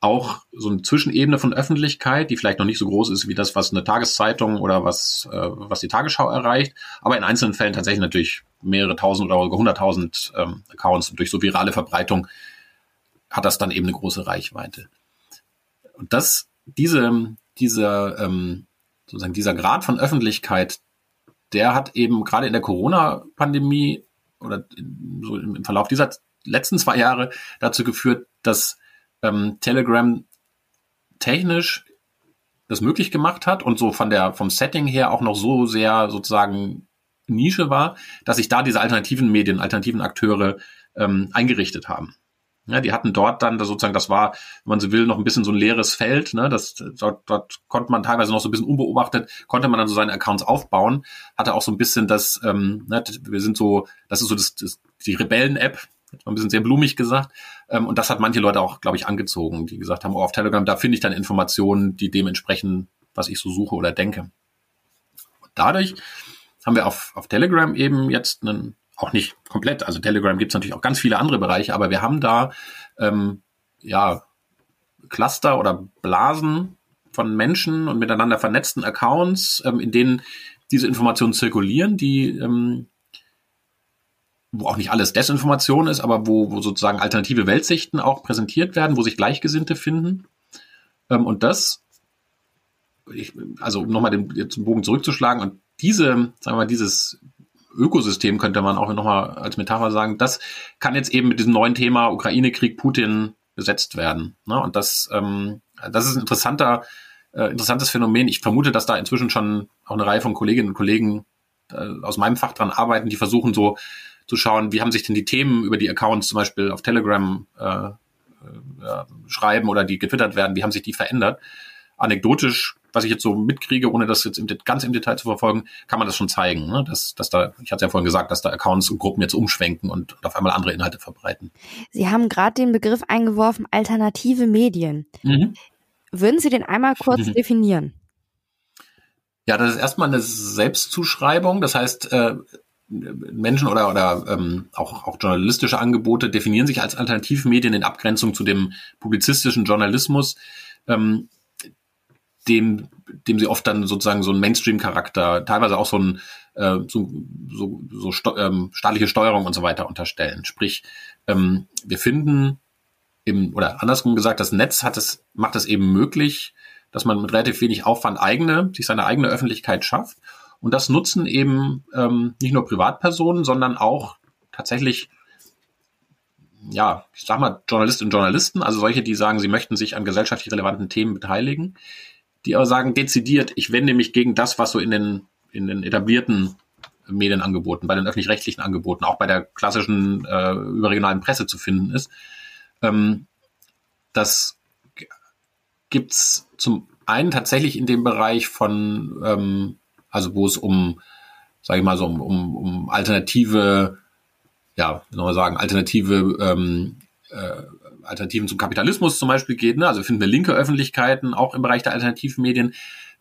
auch so eine Zwischenebene von Öffentlichkeit, die vielleicht noch nicht so groß ist wie das, was eine Tageszeitung oder was, äh, was die Tagesschau erreicht, aber in einzelnen Fällen tatsächlich natürlich mehrere tausend oder sogar hunderttausend ähm, Accounts und durch so virale Verbreitung hat das dann eben eine große Reichweite. Und das, diese, dieser, ähm, sozusagen dieser Grad von Öffentlichkeit, der hat eben gerade in der Corona-Pandemie oder so im Verlauf dieser letzten zwei Jahre dazu geführt, dass ähm, Telegram technisch das möglich gemacht hat und so von der vom Setting her auch noch so sehr sozusagen Nische war, dass sich da diese alternativen Medien, alternativen Akteure ähm, eingerichtet haben. Ja, die hatten dort dann sozusagen, das war, wenn man so will, noch ein bisschen so ein leeres Feld. Ne? Das, dort, dort konnte man teilweise noch so ein bisschen unbeobachtet, konnte man dann so seine Accounts aufbauen. Hatte auch so ein bisschen das, ähm, ne, wir sind so, das ist so das, das die Rebellen-App, ein bisschen sehr blumig gesagt. Ähm, und das hat manche Leute auch, glaube ich, angezogen, die gesagt haben, oh, auf Telegram, da finde ich dann Informationen, die dem entsprechen, was ich so suche oder denke. Und dadurch haben wir auf, auf Telegram eben jetzt einen auch nicht komplett. Also Telegram gibt es natürlich auch ganz viele andere Bereiche, aber wir haben da ähm, ja Cluster oder Blasen von Menschen und miteinander vernetzten Accounts, ähm, in denen diese Informationen zirkulieren, die ähm, wo auch nicht alles Desinformation ist, aber wo, wo sozusagen alternative Weltsichten auch präsentiert werden, wo sich Gleichgesinnte finden. Ähm, und das, ich, also um nochmal den, den Bogen zurückzuschlagen und diese, sagen wir mal, dieses Ökosystem könnte man auch nochmal als Metapher sagen, das kann jetzt eben mit diesem neuen Thema Ukraine-Krieg Putin besetzt werden. Ne? Und das, ähm, das ist ein interessanter, äh, interessantes Phänomen. Ich vermute, dass da inzwischen schon auch eine Reihe von Kolleginnen und Kollegen äh, aus meinem Fach dran arbeiten, die versuchen so zu schauen, wie haben sich denn die Themen über die Accounts zum Beispiel auf Telegram äh, äh, schreiben oder die getwittert werden, wie haben sich die verändert. Anekdotisch was ich jetzt so mitkriege, ohne das jetzt im, ganz im Detail zu verfolgen, kann man das schon zeigen. Ne? Dass, dass da, ich hatte ja vorhin gesagt, dass da Accounts und Gruppen jetzt umschwenken und, und auf einmal andere Inhalte verbreiten. Sie haben gerade den Begriff eingeworfen, alternative Medien. Mhm. Würden Sie den einmal kurz mhm. definieren? Ja, das ist erstmal eine Selbstzuschreibung. Das heißt, äh, Menschen oder, oder ähm, auch, auch journalistische Angebote definieren sich als Alternativmedien in Abgrenzung zu dem publizistischen Journalismus. Ähm, dem, dem sie oft dann sozusagen so einen Mainstream-Charakter, teilweise auch so ein äh, so, so, so ähm, staatliche Steuerung und so weiter unterstellen. Sprich, ähm, wir finden im, oder andersrum gesagt, das Netz hat es, macht es eben möglich, dass man mit relativ wenig Aufwand eigene, sich seine eigene Öffentlichkeit schafft. Und das nutzen eben ähm, nicht nur Privatpersonen, sondern auch tatsächlich ja, ich sag mal, Journalistinnen und Journalisten, also solche, die sagen, sie möchten sich an gesellschaftlich relevanten Themen beteiligen, die aber sagen dezidiert, ich wende mich gegen das, was so in den, in den etablierten Medienangeboten, bei den öffentlich-rechtlichen Angeboten, auch bei der klassischen äh, überregionalen Presse zu finden ist. Ähm, das gibt's zum einen tatsächlich in dem Bereich von, ähm, also wo es um, sage ich mal so, um, um, um alternative, ja, wie soll man sagen, alternative ähm, äh, Alternativen zum Kapitalismus zum Beispiel geht. Ne? Also finden wir linke Öffentlichkeiten auch im Bereich der Alternativmedien,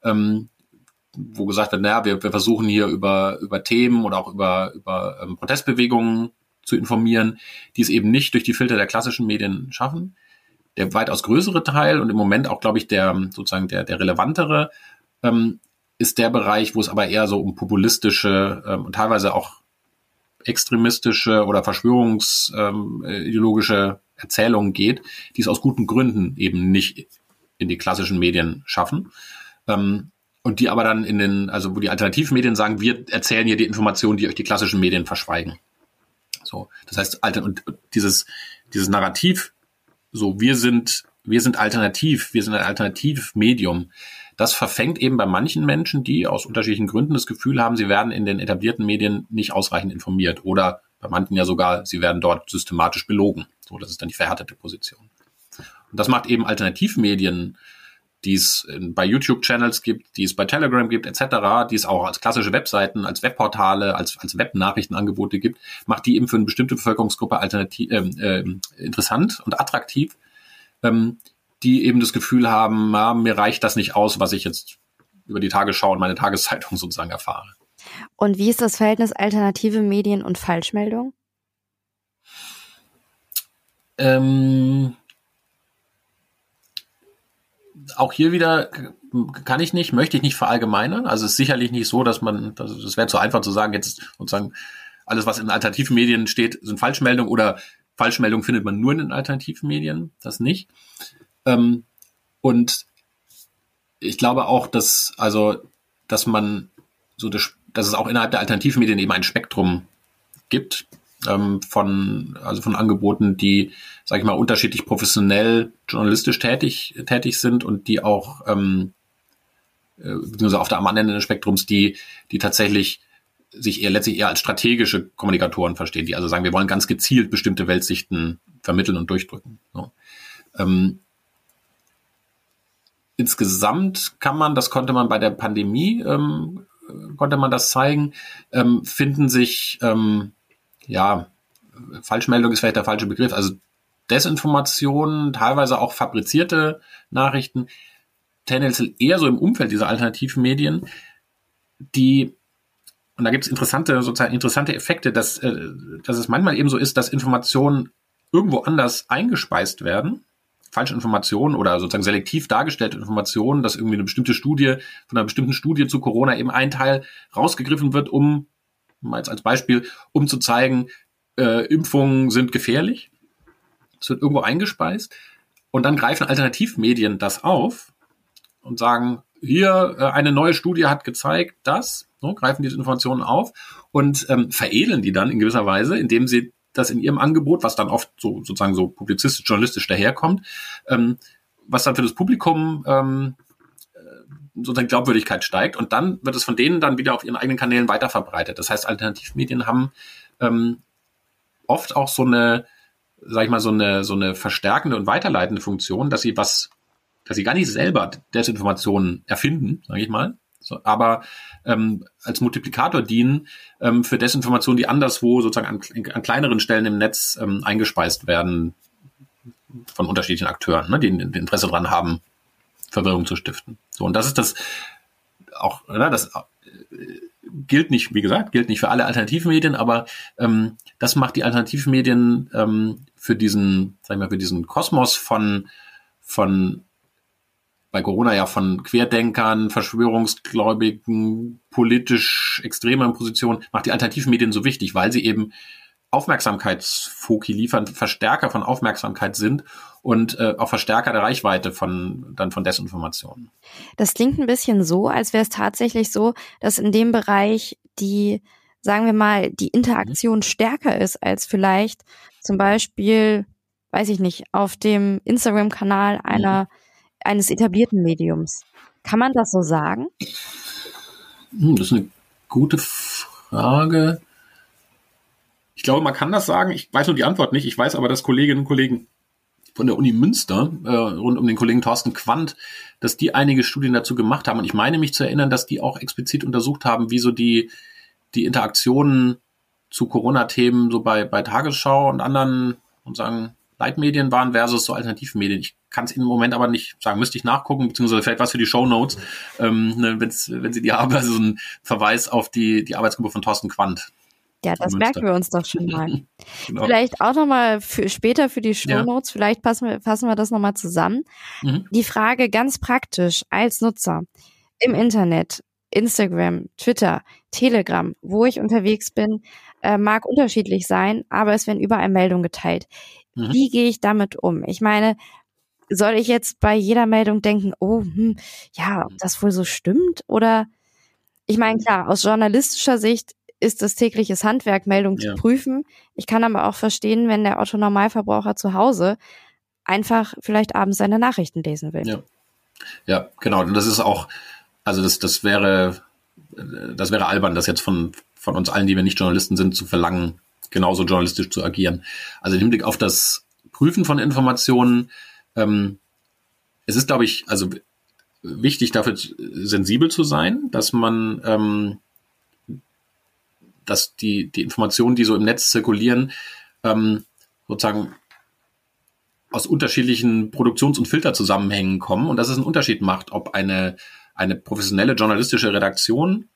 ähm, wo gesagt wird, naja, wir, wir versuchen hier über, über Themen oder auch über, über ähm, Protestbewegungen zu informieren, die es eben nicht durch die Filter der klassischen Medien schaffen. Der weitaus größere Teil und im Moment auch, glaube ich, der sozusagen der, der relevantere ähm, ist der Bereich, wo es aber eher so um populistische ähm, und teilweise auch extremistische oder verschwörungsideologische ähm, Erzählungen geht, die es aus guten Gründen eben nicht in die klassischen Medien schaffen. Ähm, und die aber dann in den, also wo die Alternativmedien sagen, wir erzählen hier die Informationen, die euch die klassischen Medien verschweigen. So, das heißt, und dieses, dieses Narrativ, so wir sind, wir sind alternativ, wir sind ein Alternativmedium, das verfängt eben bei manchen Menschen, die aus unterschiedlichen Gründen das Gefühl haben, sie werden in den etablierten Medien nicht ausreichend informiert oder bei manchen ja sogar, sie werden dort systematisch belogen. So, das ist dann die verhärtete Position. Und das macht eben Alternativmedien, die es bei YouTube-Channels gibt, die es bei Telegram gibt, etc., die es auch als klassische Webseiten, als Webportale, als, als Webnachrichtenangebote gibt, macht die eben für eine bestimmte Bevölkerungsgruppe alternativ, äh, äh, interessant und attraktiv. Ähm, die eben das Gefühl haben, ja, mir reicht das nicht aus, was ich jetzt über die Tagesschau und meine Tageszeitung *laughs* sozusagen erfahre. Und wie ist das Verhältnis alternative Medien und Falschmeldung? Ähm, auch hier wieder kann ich nicht, möchte ich nicht verallgemeinern. Also es ist sicherlich nicht so, dass man, das, das wäre zu einfach zu sagen, jetzt sozusagen alles, was in alternativen Medien steht, sind Falschmeldungen oder Falschmeldungen findet man nur in den alternativen Medien, das nicht. Ähm, und ich glaube auch, dass, also, dass man so, das, dass es auch innerhalb der Alternativmedien eben ein Spektrum gibt ähm, von, also von Angeboten, die, sage ich mal, unterschiedlich professionell journalistisch tätig, tätig sind und die auch, ähm, äh, beziehungsweise auf der am anderen Ende des Spektrums, die, die tatsächlich sich eher letztlich eher als strategische Kommunikatoren verstehen, die also sagen, wir wollen ganz gezielt bestimmte Weltsichten vermitteln und durchdrücken. So. Ähm, insgesamt kann man, das konnte man bei der Pandemie, ähm, konnte man das zeigen, ähm, finden sich, ähm, ja, Falschmeldung ist vielleicht der falsche Begriff, also Desinformationen, teilweise auch fabrizierte Nachrichten, tendenziell eher so im Umfeld dieser alternativen Medien, die und da gibt es interessante, sozusagen interessante Effekte, dass, äh, dass es manchmal eben so ist, dass Informationen irgendwo anders eingespeist werden falsche Informationen oder sozusagen selektiv dargestellte Informationen, dass irgendwie eine bestimmte Studie, von einer bestimmten Studie zu Corona eben ein Teil rausgegriffen wird, um, jetzt als Beispiel, um zu zeigen, äh, Impfungen sind gefährlich. Es wird irgendwo eingespeist. Und dann greifen Alternativmedien das auf und sagen, hier äh, eine neue Studie hat gezeigt, dass, so, greifen diese Informationen auf und ähm, veredeln die dann in gewisser Weise, indem sie das in ihrem Angebot, was dann oft so sozusagen so publizistisch, journalistisch daherkommt, ähm, was dann für das Publikum ähm, äh, sozusagen Glaubwürdigkeit steigt und dann wird es von denen dann wieder auf ihren eigenen Kanälen weiterverbreitet. Das heißt, Alternativmedien haben ähm, oft auch so eine, sag ich mal, so eine, so eine verstärkende und weiterleitende Funktion, dass sie was, dass sie gar nicht selber Desinformationen erfinden, sage ich mal, so, aber ähm, als Multiplikator dienen ähm, für Desinformationen, die anderswo sozusagen an, an kleineren Stellen im Netz ähm, eingespeist werden von unterschiedlichen Akteuren, ne, die ein Interesse daran haben, Verwirrung zu stiften. So, und das ist das auch, ne, das äh, gilt nicht, wie gesagt, gilt nicht für alle Alternativmedien, aber ähm, das macht die Alternativmedien ähm, für diesen, sagen wir, für diesen Kosmos von von bei Corona ja von Querdenkern, Verschwörungsgläubigen, politisch extremen Positionen, macht die Alternativmedien so wichtig, weil sie eben Aufmerksamkeitsfoki liefern, Verstärker von Aufmerksamkeit sind und äh, auch Verstärker der Reichweite von dann von Desinformationen. Das klingt ein bisschen so, als wäre es tatsächlich so, dass in dem Bereich die, sagen wir mal, die Interaktion mhm. stärker ist als vielleicht zum Beispiel, weiß ich nicht, auf dem Instagram-Kanal einer mhm eines etablierten Mediums. Kann man das so sagen? Hm, das ist eine gute Frage. Ich glaube, man kann das sagen. Ich weiß nur die Antwort nicht. Ich weiß aber, dass Kolleginnen und Kollegen von der Uni Münster äh, rund um den Kollegen Thorsten Quandt, dass die einige Studien dazu gemacht haben. Und ich meine mich zu erinnern, dass die auch explizit untersucht haben, wie so die, die Interaktionen zu Corona-Themen so bei, bei Tagesschau und anderen und sagen Leitmedien waren versus so Alternativmedien. Ich kann es Ihnen im Moment aber nicht sagen, müsste ich nachgucken, beziehungsweise vielleicht was für die Show Notes, ähm, ne, wenn Sie die haben, *laughs* also so ein Verweis auf die, die Arbeitsgruppe von Thorsten Quandt. Ja, das merken wir uns doch schon mal. *laughs* genau. Vielleicht auch nochmal für später für die Shownotes, ja. vielleicht passen wir, fassen wir das nochmal zusammen. Mhm. Die Frage ganz praktisch als Nutzer im Internet, Instagram, Twitter, Telegram, wo ich unterwegs bin, äh, mag unterschiedlich sein, aber es werden überall Meldungen geteilt. Mhm. Wie gehe ich damit um? Ich meine, soll ich jetzt bei jeder Meldung denken, oh, hm, ja, ob das wohl so stimmt? Oder ich meine, klar, aus journalistischer Sicht ist das tägliches Handwerk, Meldungen ja. zu prüfen. Ich kann aber auch verstehen, wenn der Otto Normalverbraucher zu Hause einfach vielleicht abends seine Nachrichten lesen will. Ja, ja genau. Und das ist auch, also das, das wäre, das wäre albern, das jetzt von, von uns allen, die wir nicht Journalisten sind, zu verlangen, genauso journalistisch zu agieren. Also im Hinblick auf das Prüfen von Informationen, ähm, es ist, glaube ich, also wichtig, dafür sensibel zu sein, dass man, ähm, dass die, die Informationen, die so im Netz zirkulieren, ähm, sozusagen aus unterschiedlichen Produktions- und Filterzusammenhängen kommen und dass es einen Unterschied macht, ob eine, eine professionelle journalistische Redaktion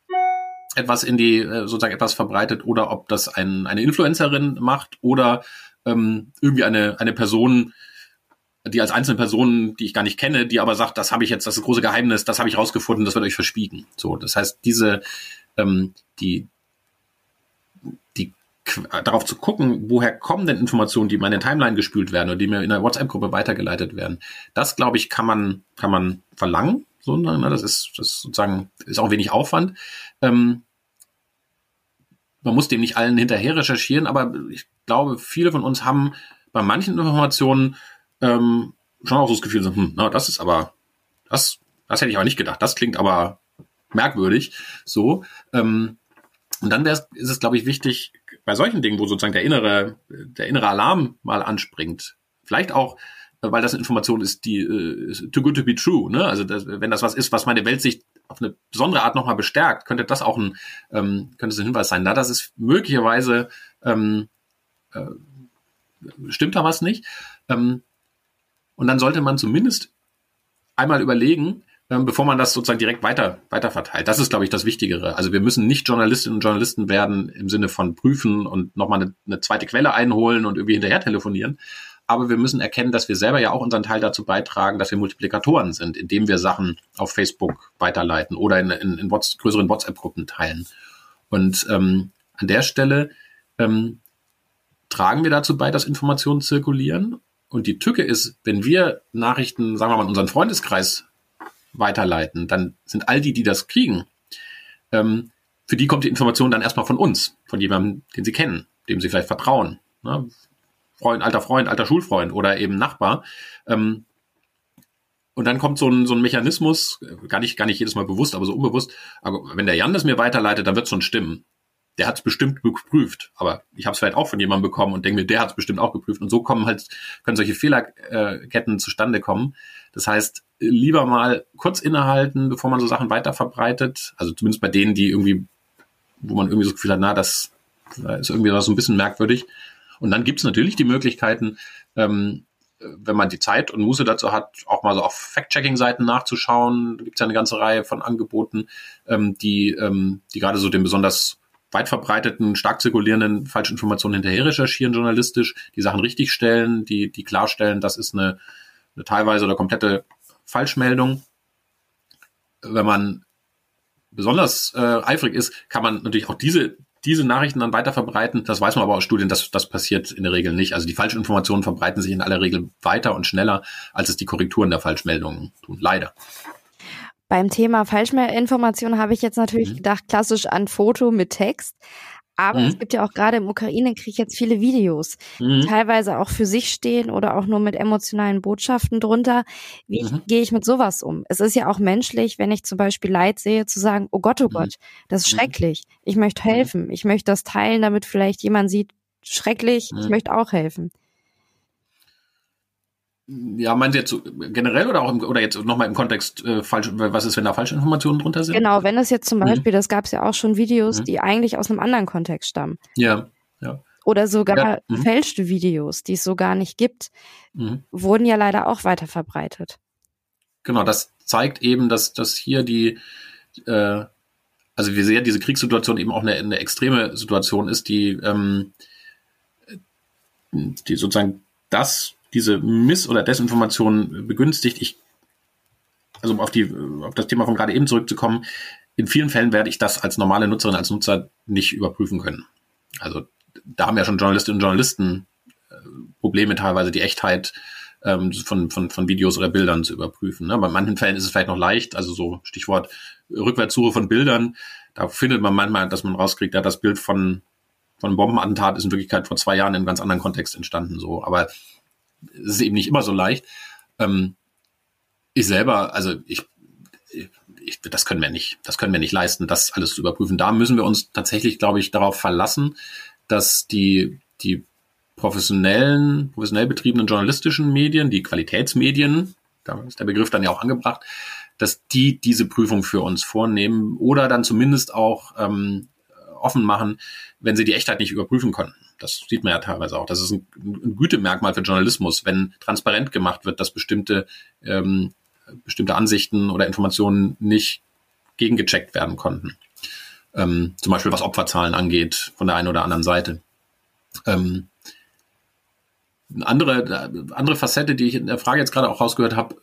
etwas in die, äh, sozusagen etwas verbreitet oder ob das ein, eine Influencerin macht oder ähm, irgendwie eine, eine Person, die als einzelne Person, die ich gar nicht kenne, die aber sagt, das habe ich jetzt, das ist das große Geheimnis, das habe ich rausgefunden, das wird euch verschwiegen. So, das heißt, diese, ähm, die, die darauf zu gucken, woher kommen denn Informationen, die in meine Timeline gespült werden oder die mir in der WhatsApp-Gruppe weitergeleitet werden. Das, glaube ich, kann man, kann man verlangen. So, ne? Das ist, das sozusagen, ist auch wenig Aufwand. Ähm, man muss dem nicht allen hinterher recherchieren, aber ich glaube, viele von uns haben bei manchen Informationen ähm, schon auch so das Gefühl, so, hm, na, das ist aber, das, das hätte ich aber nicht gedacht. Das klingt aber merkwürdig. So. Ähm, und dann ist es, glaube ich, wichtig, bei solchen Dingen, wo sozusagen der innere, der innere Alarm mal anspringt, vielleicht auch, weil das eine Information ist, die äh, too good to be true. Ne? Also das, wenn das was ist, was meine Weltsicht auf eine besondere Art nochmal bestärkt, könnte das auch ein, ähm, könnte es ein Hinweis sein. Da das ist möglicherweise ähm, äh, stimmt da was nicht. Ähm, und dann sollte man zumindest einmal überlegen, ähm, bevor man das sozusagen direkt weiter, weiter verteilt. Das ist, glaube ich, das Wichtigere. Also wir müssen nicht Journalistinnen und Journalisten werden im Sinne von prüfen und nochmal eine, eine zweite Quelle einholen und irgendwie hinterher telefonieren. Aber wir müssen erkennen, dass wir selber ja auch unseren Teil dazu beitragen, dass wir Multiplikatoren sind, indem wir Sachen auf Facebook weiterleiten oder in, in, in WhatsApp, größeren WhatsApp-Gruppen teilen. Und ähm, an der Stelle ähm, tragen wir dazu bei, dass Informationen zirkulieren und die Tücke ist, wenn wir Nachrichten, sagen wir mal, in unseren Freundeskreis weiterleiten, dann sind all die, die das kriegen, ähm, für die kommt die Information dann erstmal von uns, von jemandem, den sie kennen, dem sie vielleicht vertrauen. Ne? Freund, alter Freund, alter Schulfreund oder eben Nachbar. Ähm, und dann kommt so ein, so ein Mechanismus, gar nicht, gar nicht jedes Mal bewusst, aber so unbewusst. Aber wenn der Jan das mir weiterleitet, dann wird es schon stimmen der hat es bestimmt geprüft, aber ich habe es vielleicht auch von jemandem bekommen und denke mir, der hat es bestimmt auch geprüft. Und so kommen halt, können solche Fehlerketten zustande kommen. Das heißt, lieber mal kurz innehalten, bevor man so Sachen weiter verbreitet. Also zumindest bei denen, die irgendwie, wo man irgendwie so das Gefühl hat, na, das ist irgendwie so ein bisschen merkwürdig. Und dann gibt es natürlich die Möglichkeiten, ähm, wenn man die Zeit und Muße dazu hat, auch mal so auf Fact-Checking-Seiten nachzuschauen. Da gibt es ja eine ganze Reihe von Angeboten, ähm, die, ähm, die gerade so den besonders weit verbreiteten, stark zirkulierenden Falschinformationen hinterher recherchieren journalistisch, die Sachen richtigstellen, die, die klarstellen, das ist eine, eine teilweise oder komplette Falschmeldung. Wenn man besonders äh, eifrig ist, kann man natürlich auch diese, diese Nachrichten dann weiter verbreiten. Das weiß man aber aus Studien, dass das passiert in der Regel nicht. Also die Falschinformationen verbreiten sich in aller Regel weiter und schneller, als es die Korrekturen der Falschmeldungen tun. Leider. Beim Thema Falschinformation habe ich jetzt natürlich mhm. gedacht, klassisch an Foto mit Text. Aber mhm. es gibt ja auch gerade im Ukraine-Krieg jetzt viele Videos, mhm. teilweise auch für sich stehen oder auch nur mit emotionalen Botschaften drunter. Wie mhm. gehe ich mit sowas um? Es ist ja auch menschlich, wenn ich zum Beispiel Leid sehe, zu sagen, oh Gott, oh mhm. Gott, das ist mhm. schrecklich. Ich möchte helfen. Ich möchte das teilen, damit vielleicht jemand sieht, schrecklich, ich möchte auch helfen. Ja, meint ihr jetzt generell oder auch im, oder jetzt nochmal im Kontext äh, falsch, was ist, wenn da falsche Informationen drunter sind? Genau, wenn es jetzt zum mhm. Beispiel, mhm. das gab es ja auch schon Videos, mhm. die eigentlich aus einem anderen Kontext stammen. Ja, ja. Oder sogar ja. Mhm. fälschte Videos, die es so gar nicht gibt, mhm. wurden ja leider auch weiter verbreitet. Genau, das zeigt eben, dass, dass hier die, äh, also wie sehr diese Kriegssituation eben auch eine, eine extreme Situation ist, die, ähm, die sozusagen das, diese Miss- oder Desinformation begünstigt. Ich, also um auf die, auf das Thema von gerade eben zurückzukommen, in vielen Fällen werde ich das als normale Nutzerin, als Nutzer nicht überprüfen können. Also da haben ja schon Journalistinnen und Journalisten äh, Probleme, teilweise die Echtheit ähm, von, von, von Videos oder Bildern zu überprüfen. Ne? Bei manchen Fällen ist es vielleicht noch leicht, also so Stichwort Rückwärtssuche von Bildern, da findet man manchmal, dass man rauskriegt, ja, das Bild von, von Bombenattentat ist in Wirklichkeit vor zwei Jahren in einem ganz anderen Kontext entstanden. So, aber es ist eben nicht immer so leicht. Ähm, ich selber, also ich, ich, das können wir nicht, das können wir nicht leisten, das alles zu überprüfen. Da müssen wir uns tatsächlich, glaube ich, darauf verlassen, dass die, die professionellen, professionell betriebenen journalistischen Medien, die Qualitätsmedien, da ist der Begriff dann ja auch angebracht, dass die diese Prüfung für uns vornehmen oder dann zumindest auch ähm, offen machen, wenn sie die Echtheit nicht überprüfen konnten. Das sieht man ja teilweise auch. Das ist ein, ein Gütemerkmal für Journalismus, wenn transparent gemacht wird, dass bestimmte, ähm, bestimmte Ansichten oder Informationen nicht gegengecheckt werden konnten. Ähm, zum Beispiel was Opferzahlen angeht von der einen oder anderen Seite. Ähm, eine andere, andere Facette, die ich in der Frage jetzt gerade auch rausgehört habe,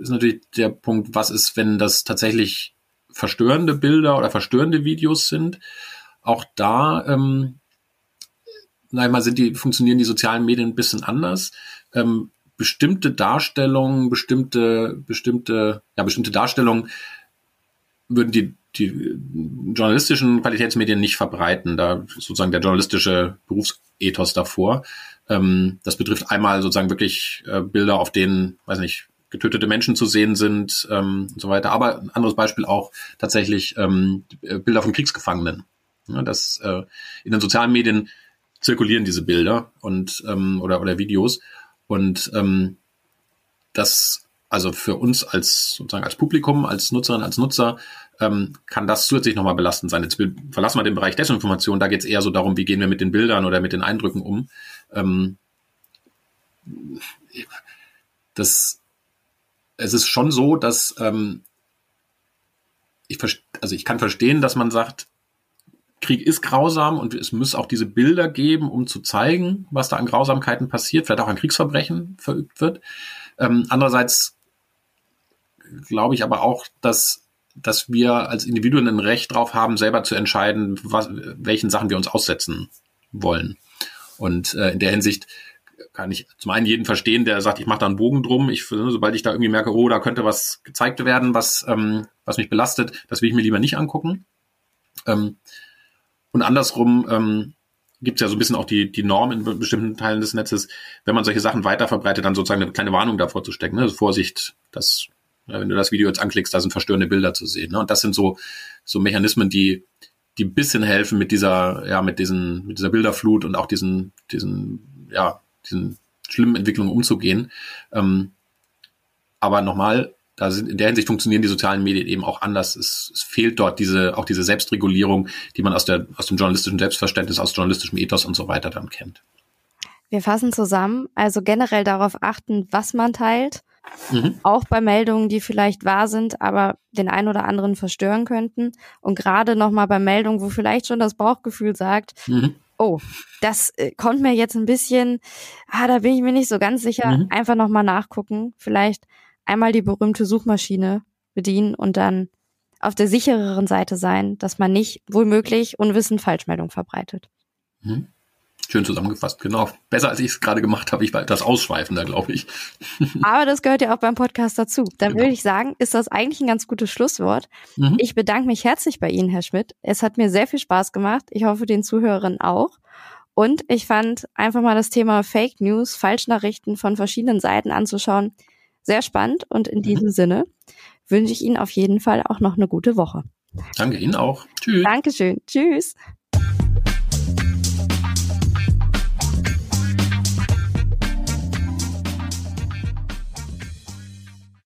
ist natürlich der Punkt, was ist, wenn das tatsächlich verstörende Bilder oder verstörende Videos sind. Auch da, ähm, einmal sind die, funktionieren die sozialen Medien ein bisschen anders. Ähm, bestimmte Darstellungen, bestimmte, bestimmte, ja, bestimmte Darstellungen würden die, die journalistischen Qualitätsmedien nicht verbreiten. Da sozusagen der journalistische Berufsethos davor. Ähm, das betrifft einmal sozusagen wirklich äh, Bilder, auf denen, weiß nicht, getötete Menschen zu sehen sind ähm, und so weiter. Aber ein anderes Beispiel auch tatsächlich ähm, Bilder von Kriegsgefangenen. Ja, das äh, in den sozialen Medien zirkulieren diese Bilder und ähm, oder oder Videos und ähm, das also für uns als sozusagen als Publikum, als Nutzerin, als Nutzer ähm, kann das zusätzlich nochmal belastend sein. Jetzt verlassen wir den Bereich Desinformation, da geht es eher so darum, wie gehen wir mit den Bildern oder mit den Eindrücken um. Ähm, das, es ist schon so, dass ähm, ich, also ich kann verstehen, dass man sagt, Krieg ist grausam und es muss auch diese Bilder geben, um zu zeigen, was da an Grausamkeiten passiert, vielleicht auch an Kriegsverbrechen verübt wird. Ähm, andererseits glaube ich aber auch, dass dass wir als Individuen ein Recht drauf haben, selber zu entscheiden, was, welchen Sachen wir uns aussetzen wollen. Und äh, in der Hinsicht kann ich zum einen jeden verstehen, der sagt, ich mache da einen Bogen drum. Ich, sobald ich da irgendwie merke, oh, da könnte was gezeigt werden, was, ähm, was mich belastet, das will ich mir lieber nicht angucken. Ähm, und andersrum ähm, gibt es ja so ein bisschen auch die, die Norm in bestimmten Teilen des Netzes, wenn man solche Sachen weiter verbreitet, dann sozusagen eine kleine Warnung davor zu stecken. Ne? Also Vorsicht, das, ja, wenn du das Video jetzt anklickst, da sind verstörende Bilder zu sehen. Ne? Und das sind so, so Mechanismen, die, die ein bisschen helfen mit dieser, ja, mit diesen, mit dieser Bilderflut und auch diesen, diesen, ja, diesen schlimmen Entwicklungen umzugehen. Ähm, aber nochmal, da sind, in der Hinsicht funktionieren die sozialen Medien eben auch anders. Es, es fehlt dort diese, auch diese Selbstregulierung, die man aus der, aus dem journalistischen Selbstverständnis, aus journalistischem Ethos und so weiter dann kennt. Wir fassen zusammen, also generell darauf achten, was man teilt Mhm. Auch bei Meldungen, die vielleicht wahr sind, aber den einen oder anderen verstören könnten. Und gerade nochmal bei Meldungen, wo vielleicht schon das Bauchgefühl sagt, mhm. oh, das äh, kommt mir jetzt ein bisschen, ah, da bin ich mir nicht so ganz sicher. Mhm. Einfach nochmal nachgucken. Vielleicht einmal die berühmte Suchmaschine bedienen und dann auf der sichereren Seite sein, dass man nicht womöglich unwissend Falschmeldung verbreitet. Mhm. Schön zusammengefasst, genau. Besser als ich es gerade gemacht habe. Ich war etwas ausschweifender, glaube ich. *laughs* Aber das gehört ja auch beim Podcast dazu. Dann genau. würde ich sagen, ist das eigentlich ein ganz gutes Schlusswort. Mhm. Ich bedanke mich herzlich bei Ihnen, Herr Schmidt. Es hat mir sehr viel Spaß gemacht. Ich hoffe, den Zuhörern auch. Und ich fand einfach mal das Thema Fake News, Falschnachrichten von verschiedenen Seiten anzuschauen, sehr spannend. Und in mhm. diesem Sinne wünsche ich Ihnen auf jeden Fall auch noch eine gute Woche. Danke Ihnen auch. Tschüss. Dankeschön. Tschüss.